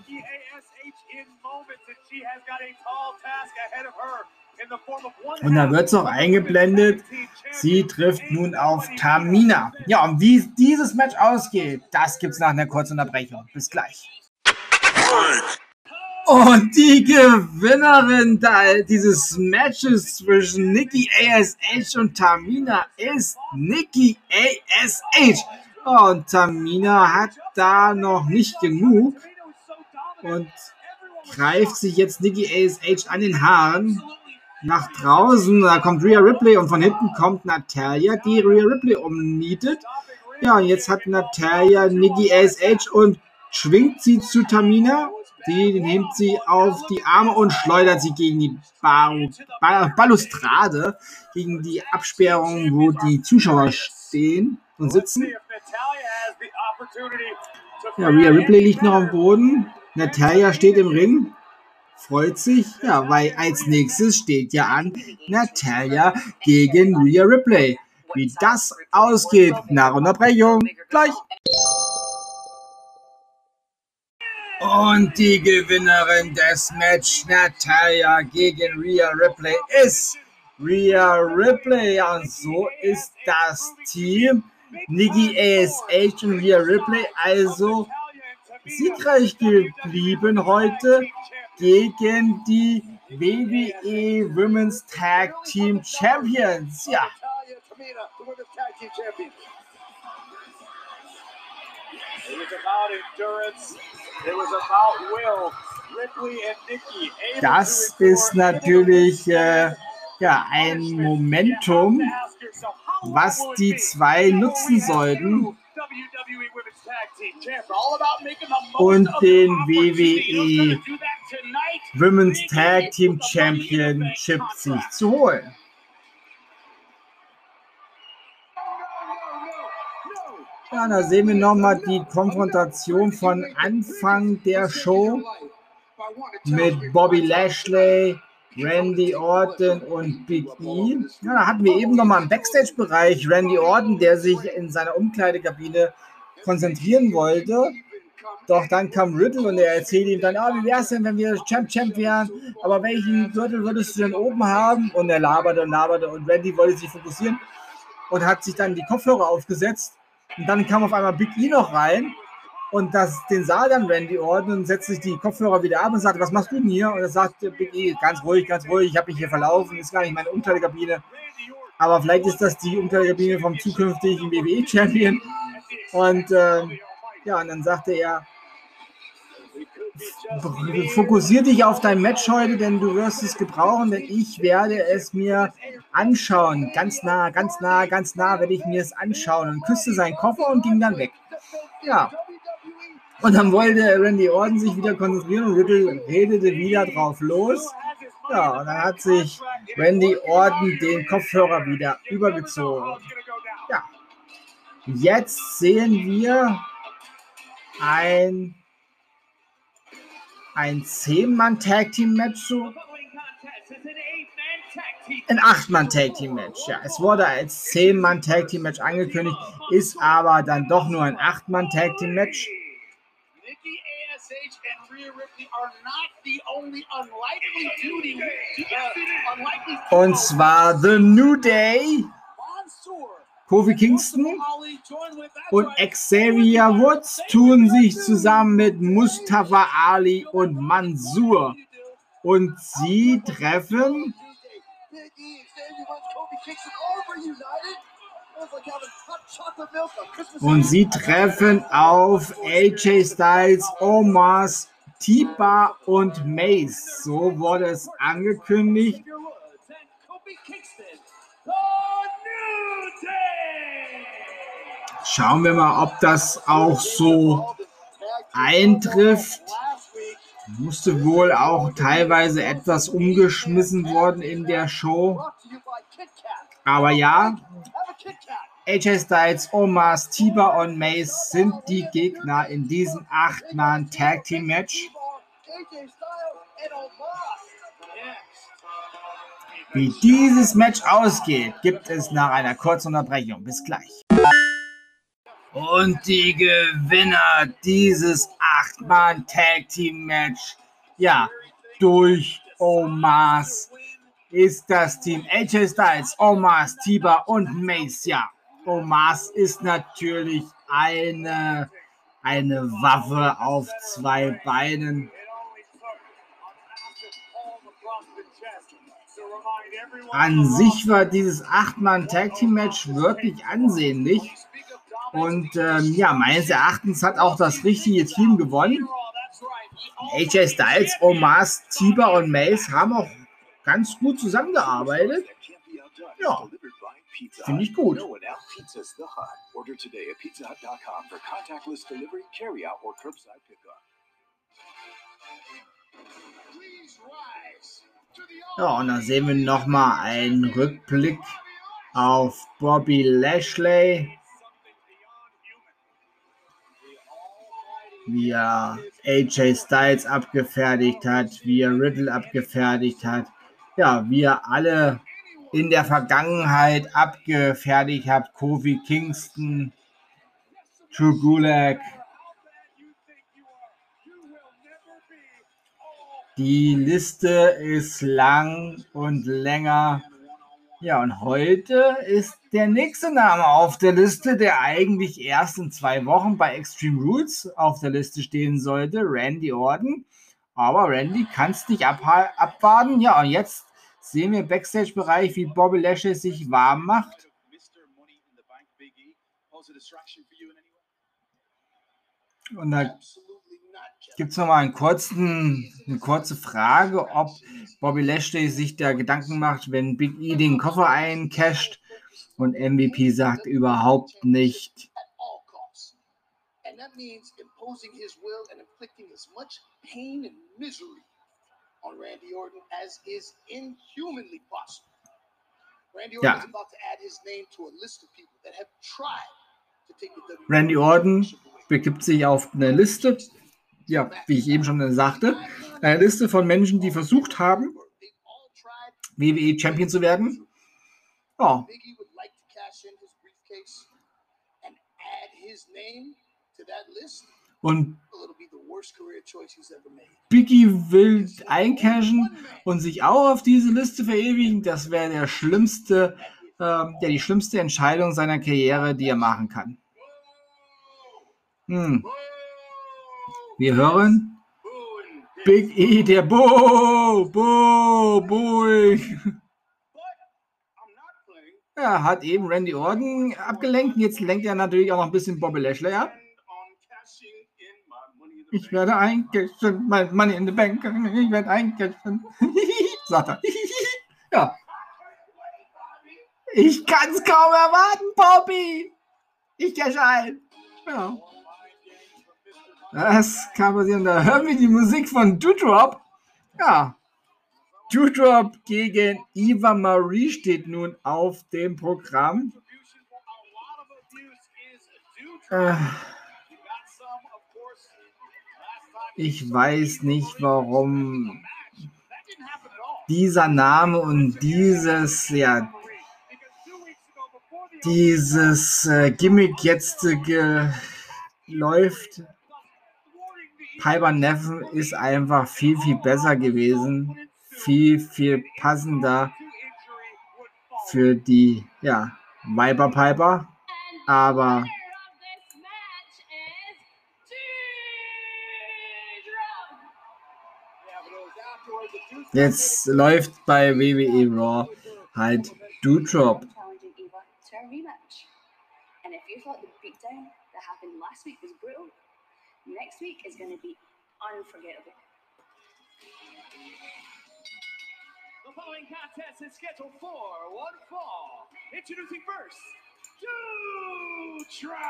Und da wird es auch eingeblendet. Sie trifft nun auf Tamina. Ja, und wie dieses Match ausgeht, das gibt es nach einer kurzen Unterbrechung. Bis gleich. Und die Gewinnerin dieses Matches zwischen Nikki ASH und Tamina ist Nikki ASH. Und Tamina hat da noch nicht genug und greift sich jetzt Nikki ASH an den Haaren nach draußen. Da kommt Rhea Ripley und von hinten kommt Natalia, die Rhea Ripley umnietet. Ja, und jetzt hat Natalia Nikki ASH und schwingt sie zu Tamina. Die nimmt sie auf die Arme und schleudert sie gegen die Bar ba Balustrade, gegen die Absperrung, wo die Zuschauer stehen und sitzen. Ja, Rhea Ripley liegt noch am Boden. Natalia steht im Ring, freut sich. Ja, weil als nächstes steht ja an Natalia gegen Rhea Ripley. Wie das ausgeht nach Unterbrechung gleich. Und die Gewinnerin des Match Natalia gegen Rhea Ripley ist Rhea Ripley. Und so ist das Team Nikki ASH und Rhea Ripley also siegreich geblieben heute gegen die WWE Women's Tag Team Champions. Ja, das ist natürlich äh, ja, ein Momentum, was die zwei nutzen sollten, Und den WWE? Women's Tag Team Championship sich zu holen. Ja, da sehen wir nochmal die Konfrontation von Anfang der Show mit Bobby Lashley, Randy Orton und Big E. Ja, da hatten wir eben nochmal im Backstage-Bereich Randy Orton, der sich in seiner Umkleidekabine konzentrieren wollte. Doch dann kam Riddle und er erzählte ihm dann, ah, wie wär's denn, wenn wir Champ Champ wären? Aber welchen Gürtel würdest du denn oben haben? Und er laberte und laberte und Randy wollte sich fokussieren und hat sich dann die Kopfhörer aufgesetzt. Und dann kam auf einmal Big E noch rein und das, den sah dann Randy Orton und setzte sich die Kopfhörer wieder ab und sagte, was machst du denn hier? Und er sagte Big E, ganz ruhig, ganz ruhig, ich habe mich hier verlaufen, ist gar nicht meine Umkleidekabine. Aber vielleicht ist das die Umkleidekabine vom zukünftigen WWE-Champion. Und ähm, ja, und dann sagte er, fokussier dich auf dein Match heute, denn du wirst es gebrauchen, denn ich werde es mir anschauen. Ganz nah, ganz nah, ganz nah werde ich mir es anschauen. Und küsste seinen Koffer und ging dann weg. Ja. Und dann wollte Randy Orton sich wieder konzentrieren und Riddle redete wieder drauf los. Ja, und dann hat sich Randy Orton den Kopfhörer wieder übergezogen. Ja. Jetzt sehen wir ein, ein 10-Mann-Tag-Team-Match so. Ein 8-Mann-Tag-Team-Match. Ja, es wurde als 10-Mann-Tag-Team-Match angekündigt, ist aber dann doch nur ein 8-Mann-Tag-Team-Match. ASH and Rhea Ripley are not the only unlikely duty. Uh, unlikely Und zwar The New Day. Kofi Kingston und. Xavier Woods tun sich zusammen mit Mustafa Ali und Mansur. Und sie treffen und sie treffen auf AJ Styles, Omars, Tipa und Mace. So wurde es angekündigt. Schauen wir mal, ob das auch so eintrifft. Musste wohl auch teilweise etwas umgeschmissen worden in der Show. Aber ja, AJ Styles, Omars, Tiba und Mace sind die Gegner in diesem 8-Mann-Tag-Team-Match. AJ Styles and Omos. Wie dieses Match ausgeht, gibt es nach einer kurzen Unterbrechung. Bis gleich. Und die Gewinner dieses 8-Mann-Tag-Team-Match, ja, durch Omas, ist das Team AJ Styles, Omas, Tiba und Mace. Ja, Omas ist natürlich eine, eine Waffe auf zwei Beinen. An sich war dieses 8-Mann-Tag-Team-Match wirklich ansehnlich. Und ähm, ja, meines Erachtens hat auch das richtige Team gewonnen. AJ Styles, Omas, Tiber und Mace haben auch ganz gut zusammengearbeitet. Ja, finde ich gut. Ja, und da sehen wir nochmal einen Rückblick auf Bobby Lashley, wie er AJ Styles abgefertigt hat, wie er Riddle abgefertigt hat, ja, wie er alle in der Vergangenheit abgefertigt hat, Kofi Kingston, Drew Gulak. Die Liste ist lang und länger Ja, und heute ist der nächste Name auf der Liste, der eigentlich erst in zwei Wochen bei Extreme Rules auf der Liste stehen sollte, Randy Orton. Aber Randy kann es nicht abwarten. Ja, und jetzt sehen wir im Backstage-Bereich, wie Bobby Lashley sich warm macht. Und da gibt es nochmal einen kurzen, eine kurze Frage, ob Bobby Lashley sich da Gedanken macht, wenn Big E den Koffer eincasht. Und MVP sagt überhaupt nicht. And that means imposing his will and inflicting as much pain and misery on Randy Orton as is inhumanly possible. Randy Orton Ja. is about to add his name to a list of people that have tried to take the WWE Randy Orton begibt sich auf eine Liste, ja, wie ich eben schon sagte, eine Liste von Menschen, die versucht haben. WWE Champion zu werden. Ja, und Biggie will eincashen und sich auch auf diese Liste verewigen. Das wäre der schlimmste, ähm, ja, die schlimmste Entscheidung seiner Karriere, die er machen kann. Hm. Wir hören Big E, der Bo, Bo, Boing. Er hat eben Randy Orton abgelenkt. Jetzt lenkt er natürlich auch noch ein bisschen Bobby Lashley ab. Ich werde eincashen, mein Money in the Bank. Ich werde eincashen. Sagt er. ja. Ich kann es kaum erwarten, Bobby. Ich cash ein. Ja. Das kann passieren. Da hören wir die Musik von Doudrop. Ja. Doudrop gegen Eva Marie steht nun auf dem Programm. Contribution ich weiß nicht, warum dieser Name und dieses, ja, dieses äh, Gimmick jetzt äh, läuft. Piper Neffen ist einfach viel, viel besser gewesen. Viel, viel passender für die, ja, Viper Piper. Aber jetzt läuft bei WWE Raw halt Doudrop. challenging Eva to a rematch. And if you thought the beatdown that happened last week was brutal, next week is going to be unforgettable. The following contest is scheduled for one fall. Introducing first, Dutra.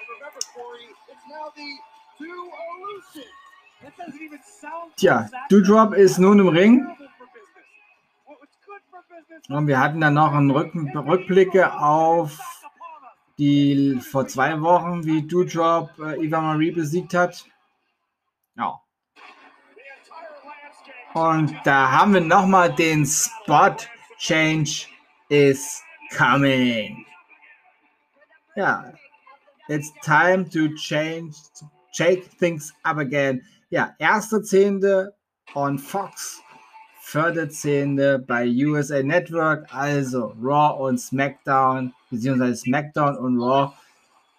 And remember, Corey, it's now the Duolution. That doesn't even sound Tja, Doudrop ist nun im Ring. Und wir hatten dann noch einen Rücken, Rückblicke auf die vor zwei Wochen, wie Doudrop äh, Eva Marie besiegt hat. Ja. Und da haben wir nochmal den Spot Change is coming. Ja, it's time to change, to shake things up again. Ja, erste Zehnte on Fox, vierte Zehnte bei USA Network, also Raw und SmackDown, beziehungsweise SmackDown und Raw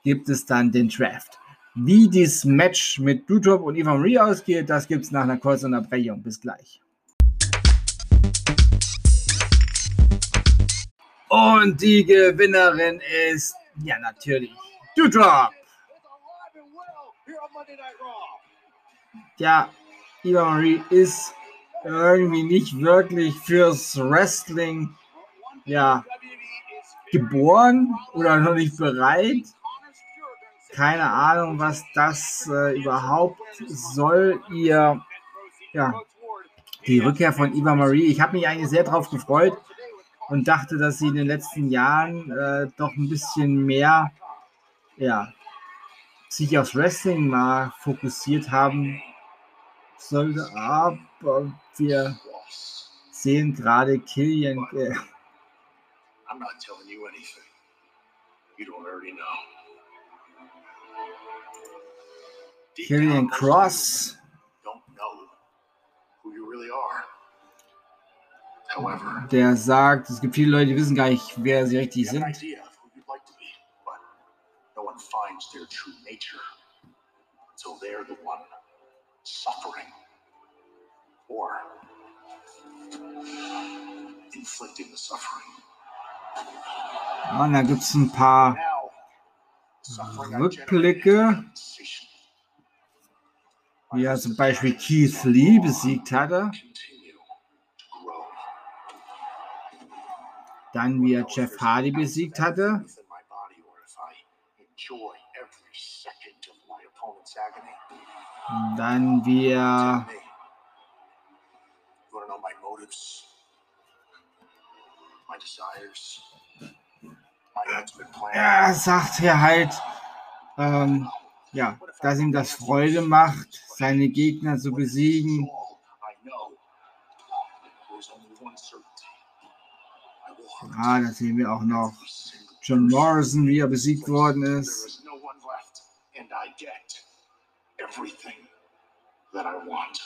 gibt es dann den Draft. Wie dieses Match mit Doudrop und Eva Marie ausgeht, das gibt es nach einer kurzen Unterbrechung. Bis gleich. Und die Gewinnerin ist, ja natürlich, well here on Monday Night Raw. Ja, Eva Marie ist irgendwie nicht wirklich fürs Wrestling ja, geboren oder noch nicht bereit. Keine Ahnung, was das äh, überhaupt soll. Ihr, ja, die Rückkehr von Eva Marie. Ich habe mich eigentlich sehr darauf gefreut und dachte, dass sie in den letzten Jahren äh, doch ein bisschen mehr, ja, sich aufs Wrestling mal fokussiert haben sollte. Aber wir sehen gerade Killian. Äh, I'm not telling you anything. You don't already know. Killian Cross. you Don't know who you really are. However, der sagt, es gibt viele Leute, die wissen gar nicht, wer sie richtig sind. idea of who you'd like to be, but no one finds their true nature until they're the one suffering or inflicting the suffering. Und da gibt es ein paar Rückblicke. wie er zum Beispiel Keith Lee besiegt hatte. Dann wie er Jeff Hardy besiegt hatte. Ultimate plan? er sagt er halt, ähm, ja, dass ihm das Freude macht, seine Gegner zu besiegen. Ah, da sehen wir auch noch John. Morrison, wie er besiegt worden ist. Everything that I want.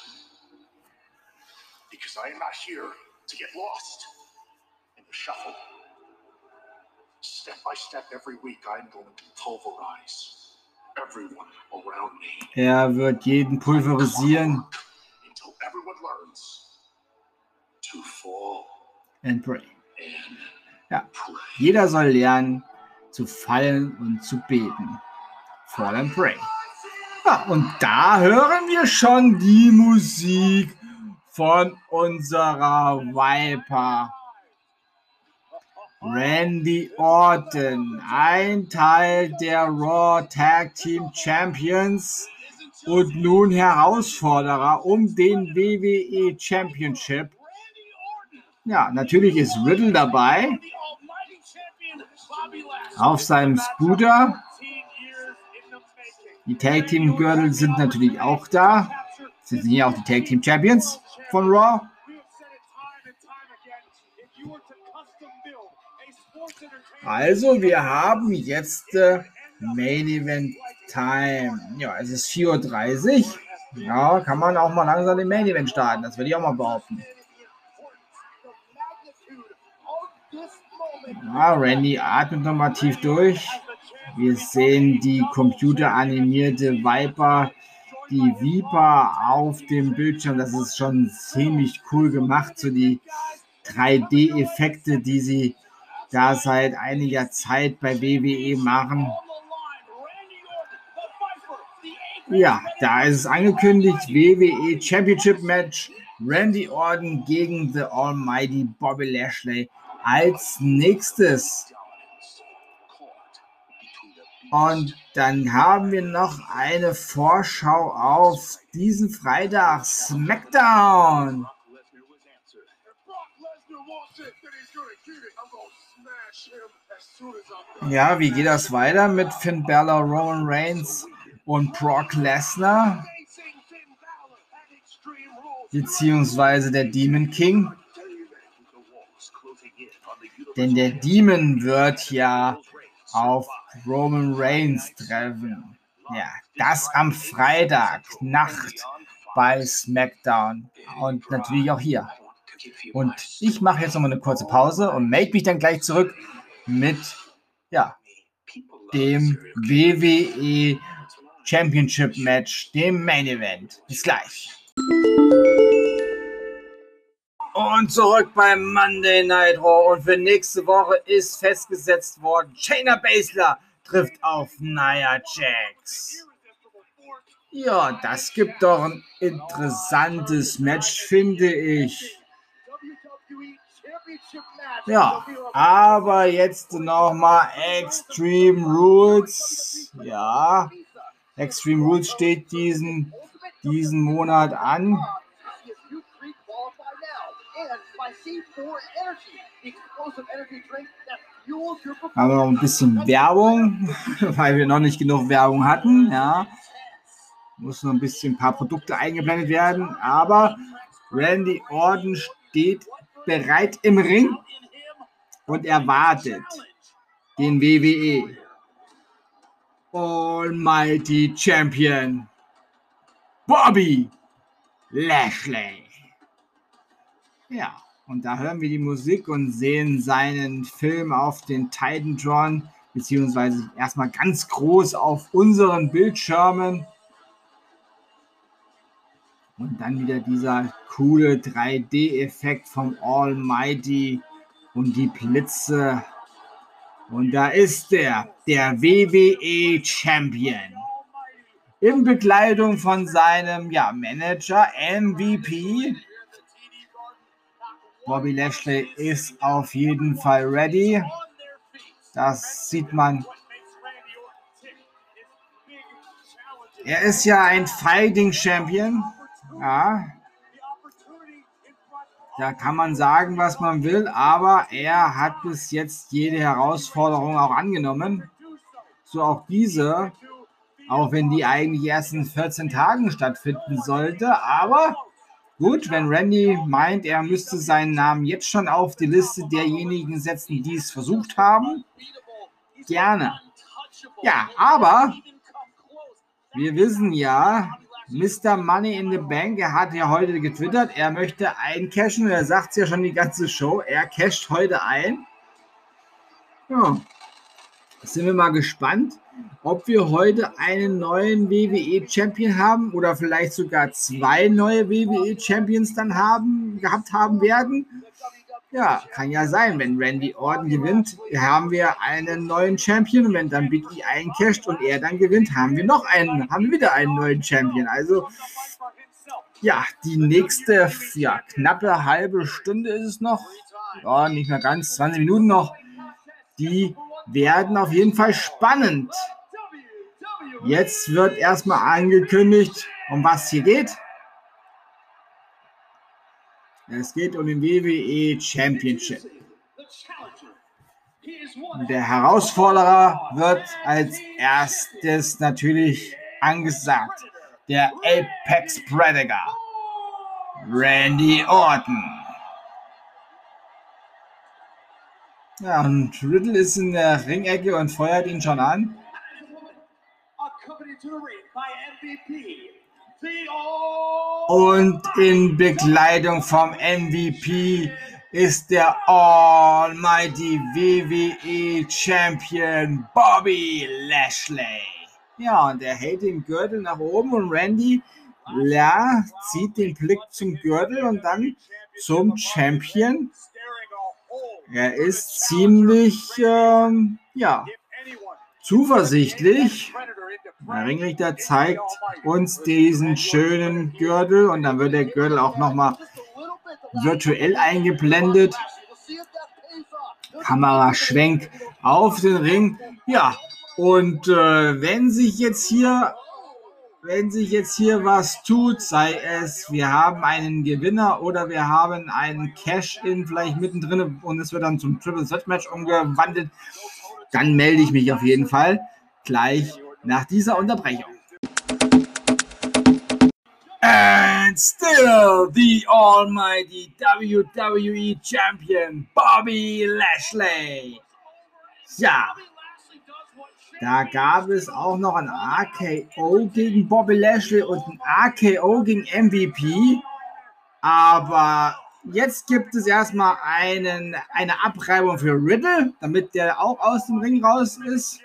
Because I am not here to get lost in the shuffle. Step by step, every week, I'm going to pulverize everyone around me Er wird jeden pulverisieren until everyone learns to fall and pray. and Ja. Jeder soll lernen zu fallen und zu beten. Fall and pray. Und da hören wir schon die Musik von unserer Viper. Randy Orton, ein Teil der Raw Tag Team Champions und nun Herausforderer um den WWE Championship. Ja, natürlich ist Riddle dabei auf seinem Scooter. Die Tag Team Gürtel sind natürlich auch da. Sie sind hier auch die Tag Team Champions von Raw. Also, wir haben jetzt äh, Main Event Time. Ja, es ist 4.30 Uhr. Ja, kann man auch mal langsam den Main Event starten. Das würde ich auch mal behaupten. Ja, Randy atmet nochmal tief durch. Wir sehen die computeranimierte Viper, die Viper auf dem Bildschirm. Das ist schon ziemlich cool gemacht. So die 3D-Effekte, die sie da seit einiger Zeit bei WWE machen. Ja, da ist es angekündigt, WWE Championship Match, Randy Orton gegen The Almighty Bobby Lashley als nächstes. Und dann haben wir noch eine Vorschau auf diesen Freitag SmackDown. Ja, wie geht das weiter mit Finn Balor, Roman Reigns und Brock Lesnar? Beziehungsweise der Demon King. Denn der Demon wird ja auf Roman Reigns treffen. Ja, das am Freitag Nacht bei SmackDown und natürlich auch hier. Und ich mache jetzt nochmal eine kurze Pause und melde mich dann gleich zurück mit ja, dem WWE Championship Match, dem Main Event. Bis gleich. Und zurück beim Monday Night Raw. Und für nächste Woche ist festgesetzt worden, Shayna Baszler trifft auf Nia Jax. Ja, das gibt doch ein interessantes Match, finde ich. Ja, aber jetzt nochmal Extreme Rules. Ja, Extreme Rules steht diesen, diesen Monat an. Haben wir noch ein bisschen Werbung, weil wir noch nicht genug Werbung hatten. Ja, muss noch ein bisschen ein paar Produkte eingeblendet werden. Aber Randy Orton steht bereit im Ring und erwartet den WWE Almighty Champion Bobby Lashley. Ja, Und da hören wir die Musik und sehen seinen Film auf den Titantron, beziehungsweise erstmal ganz groß auf unseren Bildschirmen. Und dann wieder dieser coole 3D-Effekt vom Almighty und die Blitze. Und da ist der, der WWE Champion. In Begleitung von seinem ja, Manager MVP. Bobby Lashley ist auf jeden Fall ready. Das sieht man. Er ist ja ein Fighting Champion. Ja. Da kann man sagen, was man will, aber er hat bis jetzt jede Herausforderung auch angenommen. So auch diese, auch wenn die eigentlich erst in 14 Tagen stattfinden sollte. Aber gut, wenn Randy meint, er müsste seinen Namen jetzt schon auf die Liste derjenigen setzen, die es versucht haben, gerne. Ja, aber wir wissen ja, Mr. Money in the Bank, er hat ja heute getwittert, er möchte eincashen. Er sagt es ja schon die ganze Show. Er casht heute ein. Ja. Sind wir mal gespannt, ob wir heute einen neuen WWE Champion haben oder vielleicht sogar zwei neue WWE Champions dann haben, gehabt haben werden. Ja, kann ja sein. Wenn Randy Orton gewinnt, haben wir einen neuen Champion. Und wenn dann Big E eincasht und er dann gewinnt, haben wir noch einen, haben wir wieder einen neuen Champion. Also, ja, die nächste, ja, knappe halbe Stunde ist es noch. Ja, nicht mehr ganz, 20 Minuten noch. Die werden auf jeden Fall spannend. Jetzt wird erstmal angekündigt, um was hier geht. Es geht um den WWE Championship. Der Herausforderer wird als erstes natürlich angesagt. Der Apex Predator. Randy Orton. Ja, und Riddle ist in der Ringecke und feuert ihn schon an. Und in Begleitung vom MVP ist der Almighty WWE Champion Bobby Lashley. Ja, und er hält den Gürtel nach oben und Randy ja, zieht den Blick zum Gürtel und dann zum Champion. Er ist ziemlich, ähm, ja, zuversichtlich. Der Ringrichter zeigt uns diesen schönen Gürtel und dann wird der Gürtel auch nochmal virtuell eingeblendet. Kameraschwenk auf den Ring. Ja, und äh, wenn sich jetzt hier, wenn sich jetzt hier was tut, sei es, wir haben einen Gewinner oder wir haben einen Cash-In vielleicht mittendrin und es wird dann zum Triple Threat Match umgewandelt, dann melde ich mich auf jeden Fall gleich nach dieser Unterbrechung. And still the almighty WWE Champion Bobby Lashley. Ja, da gab es auch noch ein RKO gegen Bobby Lashley und ein RKO gegen MVP. Aber jetzt gibt es erstmal einen, eine Abreibung für Riddle, damit der auch aus dem Ring raus ist.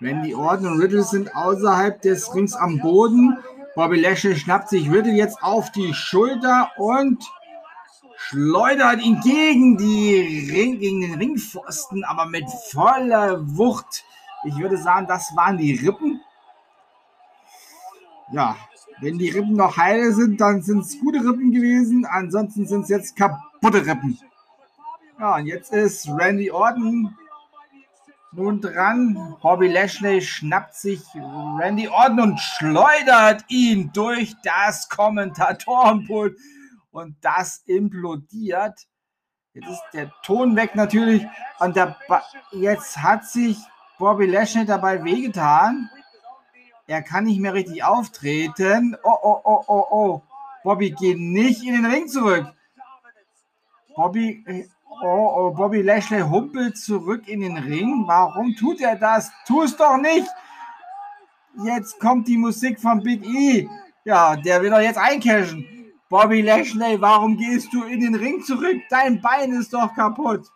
Randy Orton und Riddle sind außerhalb des Rings am Boden. Bobby Lashley schnappt sich Riddle jetzt auf die Schulter und schleudert ihn gegen, die Ring, gegen den Ringpfosten, aber mit voller Wucht. Ich würde sagen, das waren die Rippen. Ja, wenn die Rippen noch heile sind, dann sind es gute Rippen gewesen. Ansonsten sind es jetzt kaputte Rippen. Ja, und jetzt ist Randy Orton nun dran. Bobby Lashley schnappt sich Randy Orton und schleudert ihn durch das Kommentatorenpult. Und das implodiert. Jetzt ist der Ton weg natürlich. Und jetzt hat sich Bobby Lashley dabei wehgetan. Er kann nicht mehr richtig auftreten. Oh, oh, oh, oh, oh. Bobby geht nicht in den Ring zurück. Bobby äh, Oh, oh, Bobby Lashley humpelt zurück in den Ring. Warum tut er das? Tu es doch nicht! Jetzt kommt die Musik von Big E. Ja, der will doch jetzt eincashen. Bobby Lashley, warum gehst du in den Ring zurück? Dein Bein ist doch kaputt.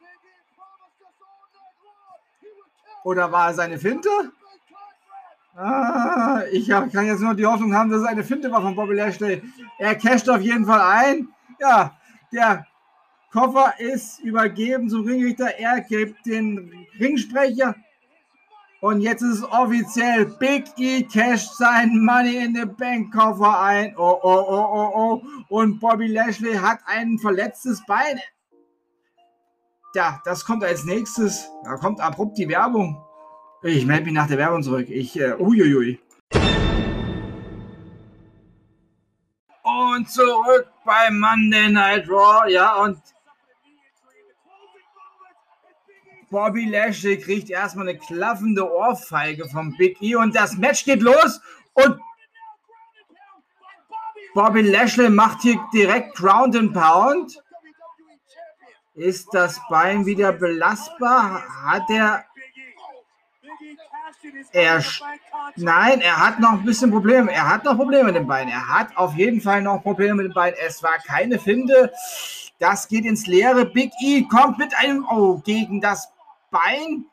Oder war es eine Finte? Ah, ich kann jetzt nur die Hoffnung haben, dass es eine Finte war von Bobby Lashley. Er casht auf jeden Fall ein. Ja, der Koffer ist übergeben zum Ringrichter. Er gibt den Ringsprecher. Und jetzt ist es offiziell. Big E casht sein Money in the Bank Koffer ein. Oh, oh, oh, oh, oh. Und Bobby Lashley hat ein verletztes Bein. Ja, das kommt als nächstes. Da kommt abrupt die Werbung. Ich melde mich nach der Werbung zurück. Ich, äh, uiuiui. Und zurück bei Monday Night Raw. Ja, und Bobby Lashley kriegt erstmal eine klaffende Ohrfeige vom Big E und das Match geht los und Bobby Lashley macht hier direkt Ground and Pound. Ist das Bein wieder belastbar? Hat er er, nein, er hat noch ein bisschen Probleme. Er hat noch Probleme mit dem Bein. Er hat auf jeden Fall noch Probleme mit dem Bein. Es war keine Finde. Das geht ins Leere. Big E kommt mit einem Oh gegen das Bein.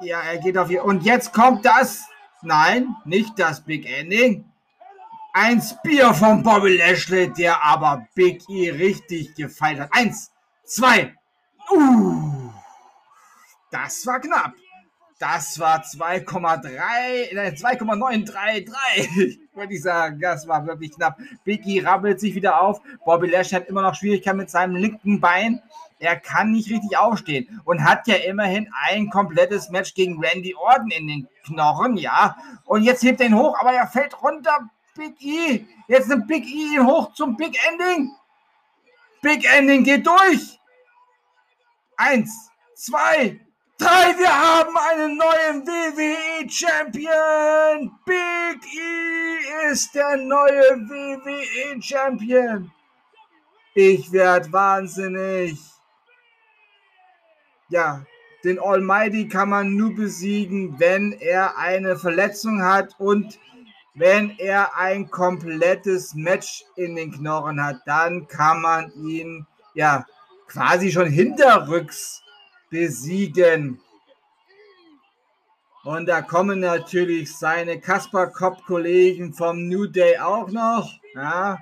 Ja, er geht auf hier. Und jetzt kommt das. Nein, nicht das Big Ending. Ein Spear von Bobby Lashley, der aber Big E richtig gefeilt hat. Eins, zwei. Uh. Das war knapp. Das war 2,3, 2,933, würde ich sagen. Das war wirklich knapp. Biggie rabbelt sich wieder auf. Bobby Lash hat immer noch Schwierigkeiten mit seinem linken Bein. Er kann nicht richtig aufstehen und hat ja immerhin ein komplettes Match gegen Randy Orton in den Knochen, ja. Und jetzt hebt er ihn hoch, aber er fällt runter. Big E. Jetzt nimmt Big E ihn hoch zum Big Ending. Big Ending geht durch. Eins, zwei, Drei, wir haben einen neuen WWE Champion. Big E ist der neue WWE Champion. Ich werde wahnsinnig. Ja, den Almighty kann man nur besiegen, wenn er eine Verletzung hat und wenn er ein komplettes Match in den Knochen hat, dann kann man ihn ja quasi schon hinterrücks besiegen. Und da kommen natürlich seine Kasper Kopp Kollegen vom New Day auch noch. Ja.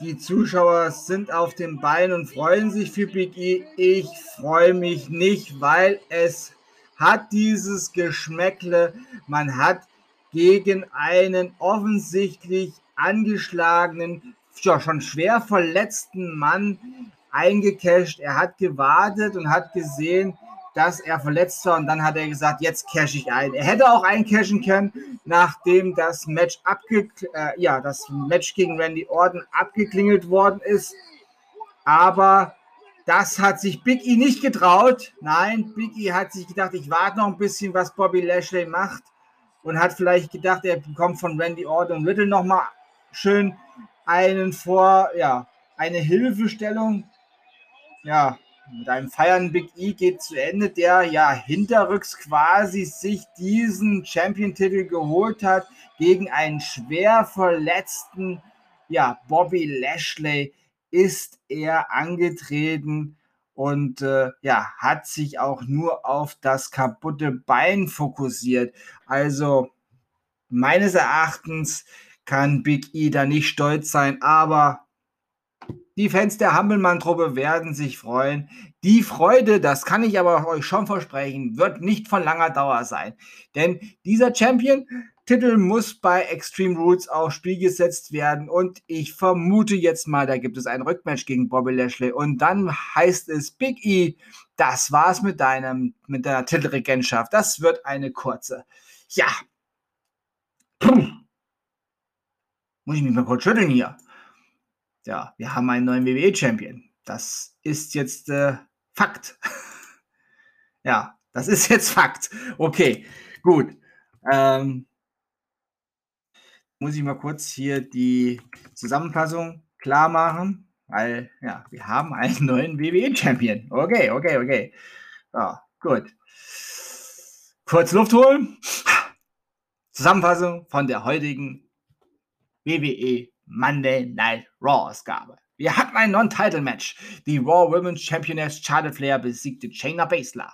Die Zuschauer sind auf dem Bein und freuen sich für Big E. Ich freue mich nicht, weil es hat dieses Geschmäckle. Man hat gegen einen offensichtlich angeschlagenen, schon schwer verletzten Mann eingecasht. Er hat gewartet und hat gesehen, dass er verletzt war und dann hat er gesagt, jetzt cash ich ein. Er hätte auch eincashen können, nachdem das Match abge äh, ja, das Match gegen Randy Orton abgeklingelt worden ist. Aber das hat sich Big E nicht getraut. Nein, Big E hat sich gedacht, ich warte noch ein bisschen, was Bobby Lashley macht und hat vielleicht gedacht, er bekommt von Randy Orton und Riddle noch mal schön einen vor, ja, eine Hilfestellung ja, mit einem Feiern Big E geht zu Ende, der ja hinterrücks quasi sich diesen Champion-Titel geholt hat gegen einen schwer verletzten, ja, Bobby Lashley ist er angetreten und äh, ja, hat sich auch nur auf das kaputte Bein fokussiert. Also meines Erachtens kann Big E da nicht stolz sein, aber die Fans der Hampelmann-Truppe werden sich freuen. Die Freude, das kann ich aber euch schon versprechen, wird nicht von langer Dauer sein. Denn dieser Champion-Titel muss bei Extreme Rules aufs Spiel gesetzt werden. Und ich vermute jetzt mal, da gibt es ein Rückmatch gegen Bobby Lashley. Und dann heißt es Big E, das war's mit deinem, mit deiner Titelregentschaft. Das wird eine kurze. Ja. Puh. Muss ich mich mal kurz schütteln hier ja, wir haben einen neuen WWE-Champion. Das ist jetzt äh, Fakt. ja, das ist jetzt Fakt. Okay, gut. Ähm, muss ich mal kurz hier die Zusammenfassung klar machen, weil ja, wir haben einen neuen WWE-Champion. Okay, okay, okay. Ja, gut. Kurz Luft holen. Zusammenfassung von der heutigen WWE Monday Night Raw Ausgabe. Wir hatten ein Non-Title-Match. Die Raw Women's Championess Charlotte Flair besiegte Shayna Baszler.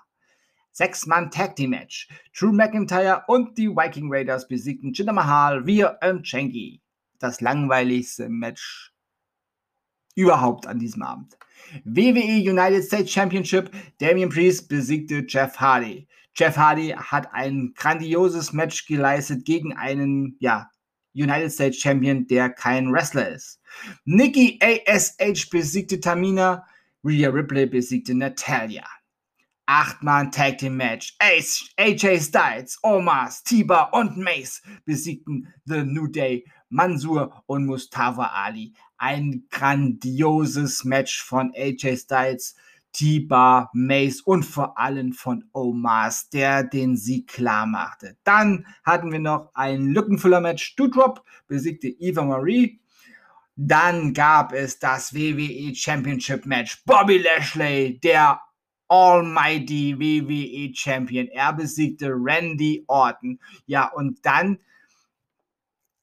Sechs-Mann Tag Team Match. Drew McIntyre und die Viking Raiders besiegten Jinder Mahal via Chengi. Das langweiligste Match überhaupt an diesem Abend. WWE United States Championship. Damian Priest besiegte Jeff Hardy. Jeff Hardy hat ein grandioses Match geleistet gegen einen, ja, United States Champion, der kein Wrestler ist. Nikki ASH besiegte Tamina. Rhea Ripley besiegte Natalia. Acht-Mann Tag Team Match. AJ Styles, Omas, Tiba und Mace besiegten The New Day, Mansur und Mustafa Ali. Ein grandioses Match von AJ Styles T-Bar, Mace und vor allem von Omas, der den Sieg klar machte. Dann hatten wir noch ein Lückenfüller-Match. Doudrop besiegte Eva Marie. Dann gab es das WWE Championship Match. Bobby Lashley, der Almighty WWE Champion. Er besiegte Randy Orton. Ja, und dann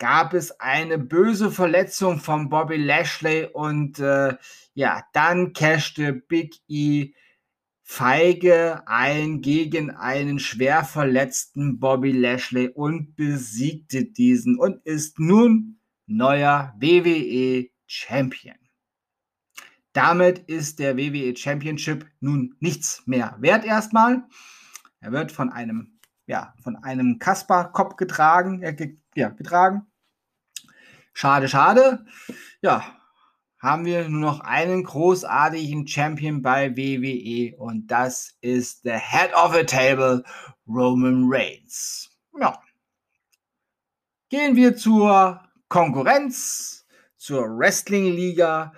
gab es eine böse Verletzung von Bobby Lashley und äh, ja, dann cashte Big E feige ein gegen einen schwer verletzten Bobby Lashley und besiegte diesen und ist nun neuer WWE Champion. Damit ist der WWE Championship nun nichts mehr wert erstmal. Er wird von einem, ja, von einem Kasper-Kopf getragen, äh, ja, getragen. Schade, schade. Ja, haben wir nur noch einen großartigen Champion bei WWE und das ist der Head of the Table, Roman Reigns. Ja. Gehen wir zur Konkurrenz, zur Wrestling-Liga.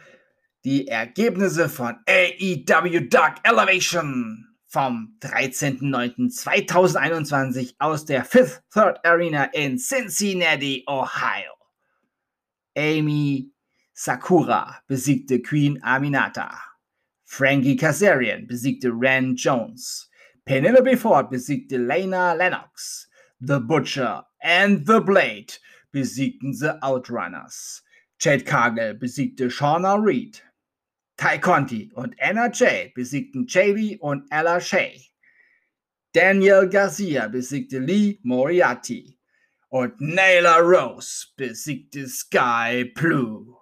Die Ergebnisse von AEW Dark Elevation vom 13.09.2021 aus der Fifth Third Arena in Cincinnati, Ohio. Amy Sakura besiegte Queen Aminata. Frankie Kazarian besiegte Ran Jones. Penelope Ford besiegte Lena Lennox. The Butcher and The Blade besiegten The Outrunners. Jade Cargill besiegte Shauna Reed. Ty Conti und Anna Jay besiegten JV und Ella Shea. Daniel Garcia besiegte Lee Moriarty. Und Naylor Rose besiegte Sky Blue.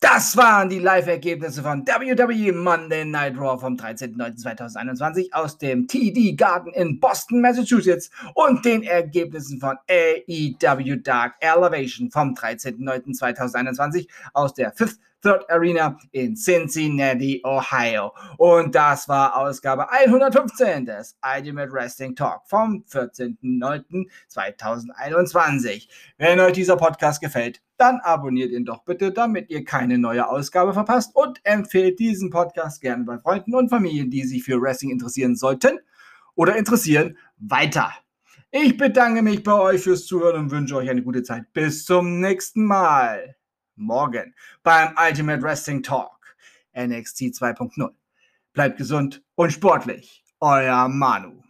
Das waren die Live-Ergebnisse von WWE Monday Night Raw vom 13.09.2021 aus dem TD Garden in Boston, Massachusetts und den Ergebnissen von AEW Dark Elevation vom 13.09.2021 aus der Fifth Third Arena in Cincinnati, Ohio. Und das war Ausgabe 115 des Ultimate Wrestling Talk vom 14.09.2021. Wenn euch dieser Podcast gefällt, dann abonniert ihn doch bitte, damit ihr keine neue Ausgabe verpasst und empfehlt diesen Podcast gerne bei Freunden und Familien, die sich für Wrestling interessieren sollten oder interessieren, weiter. Ich bedanke mich bei euch fürs Zuhören und wünsche euch eine gute Zeit. Bis zum nächsten Mal morgen beim Ultimate Wrestling Talk NXT 2.0. Bleibt gesund und sportlich. Euer Manu.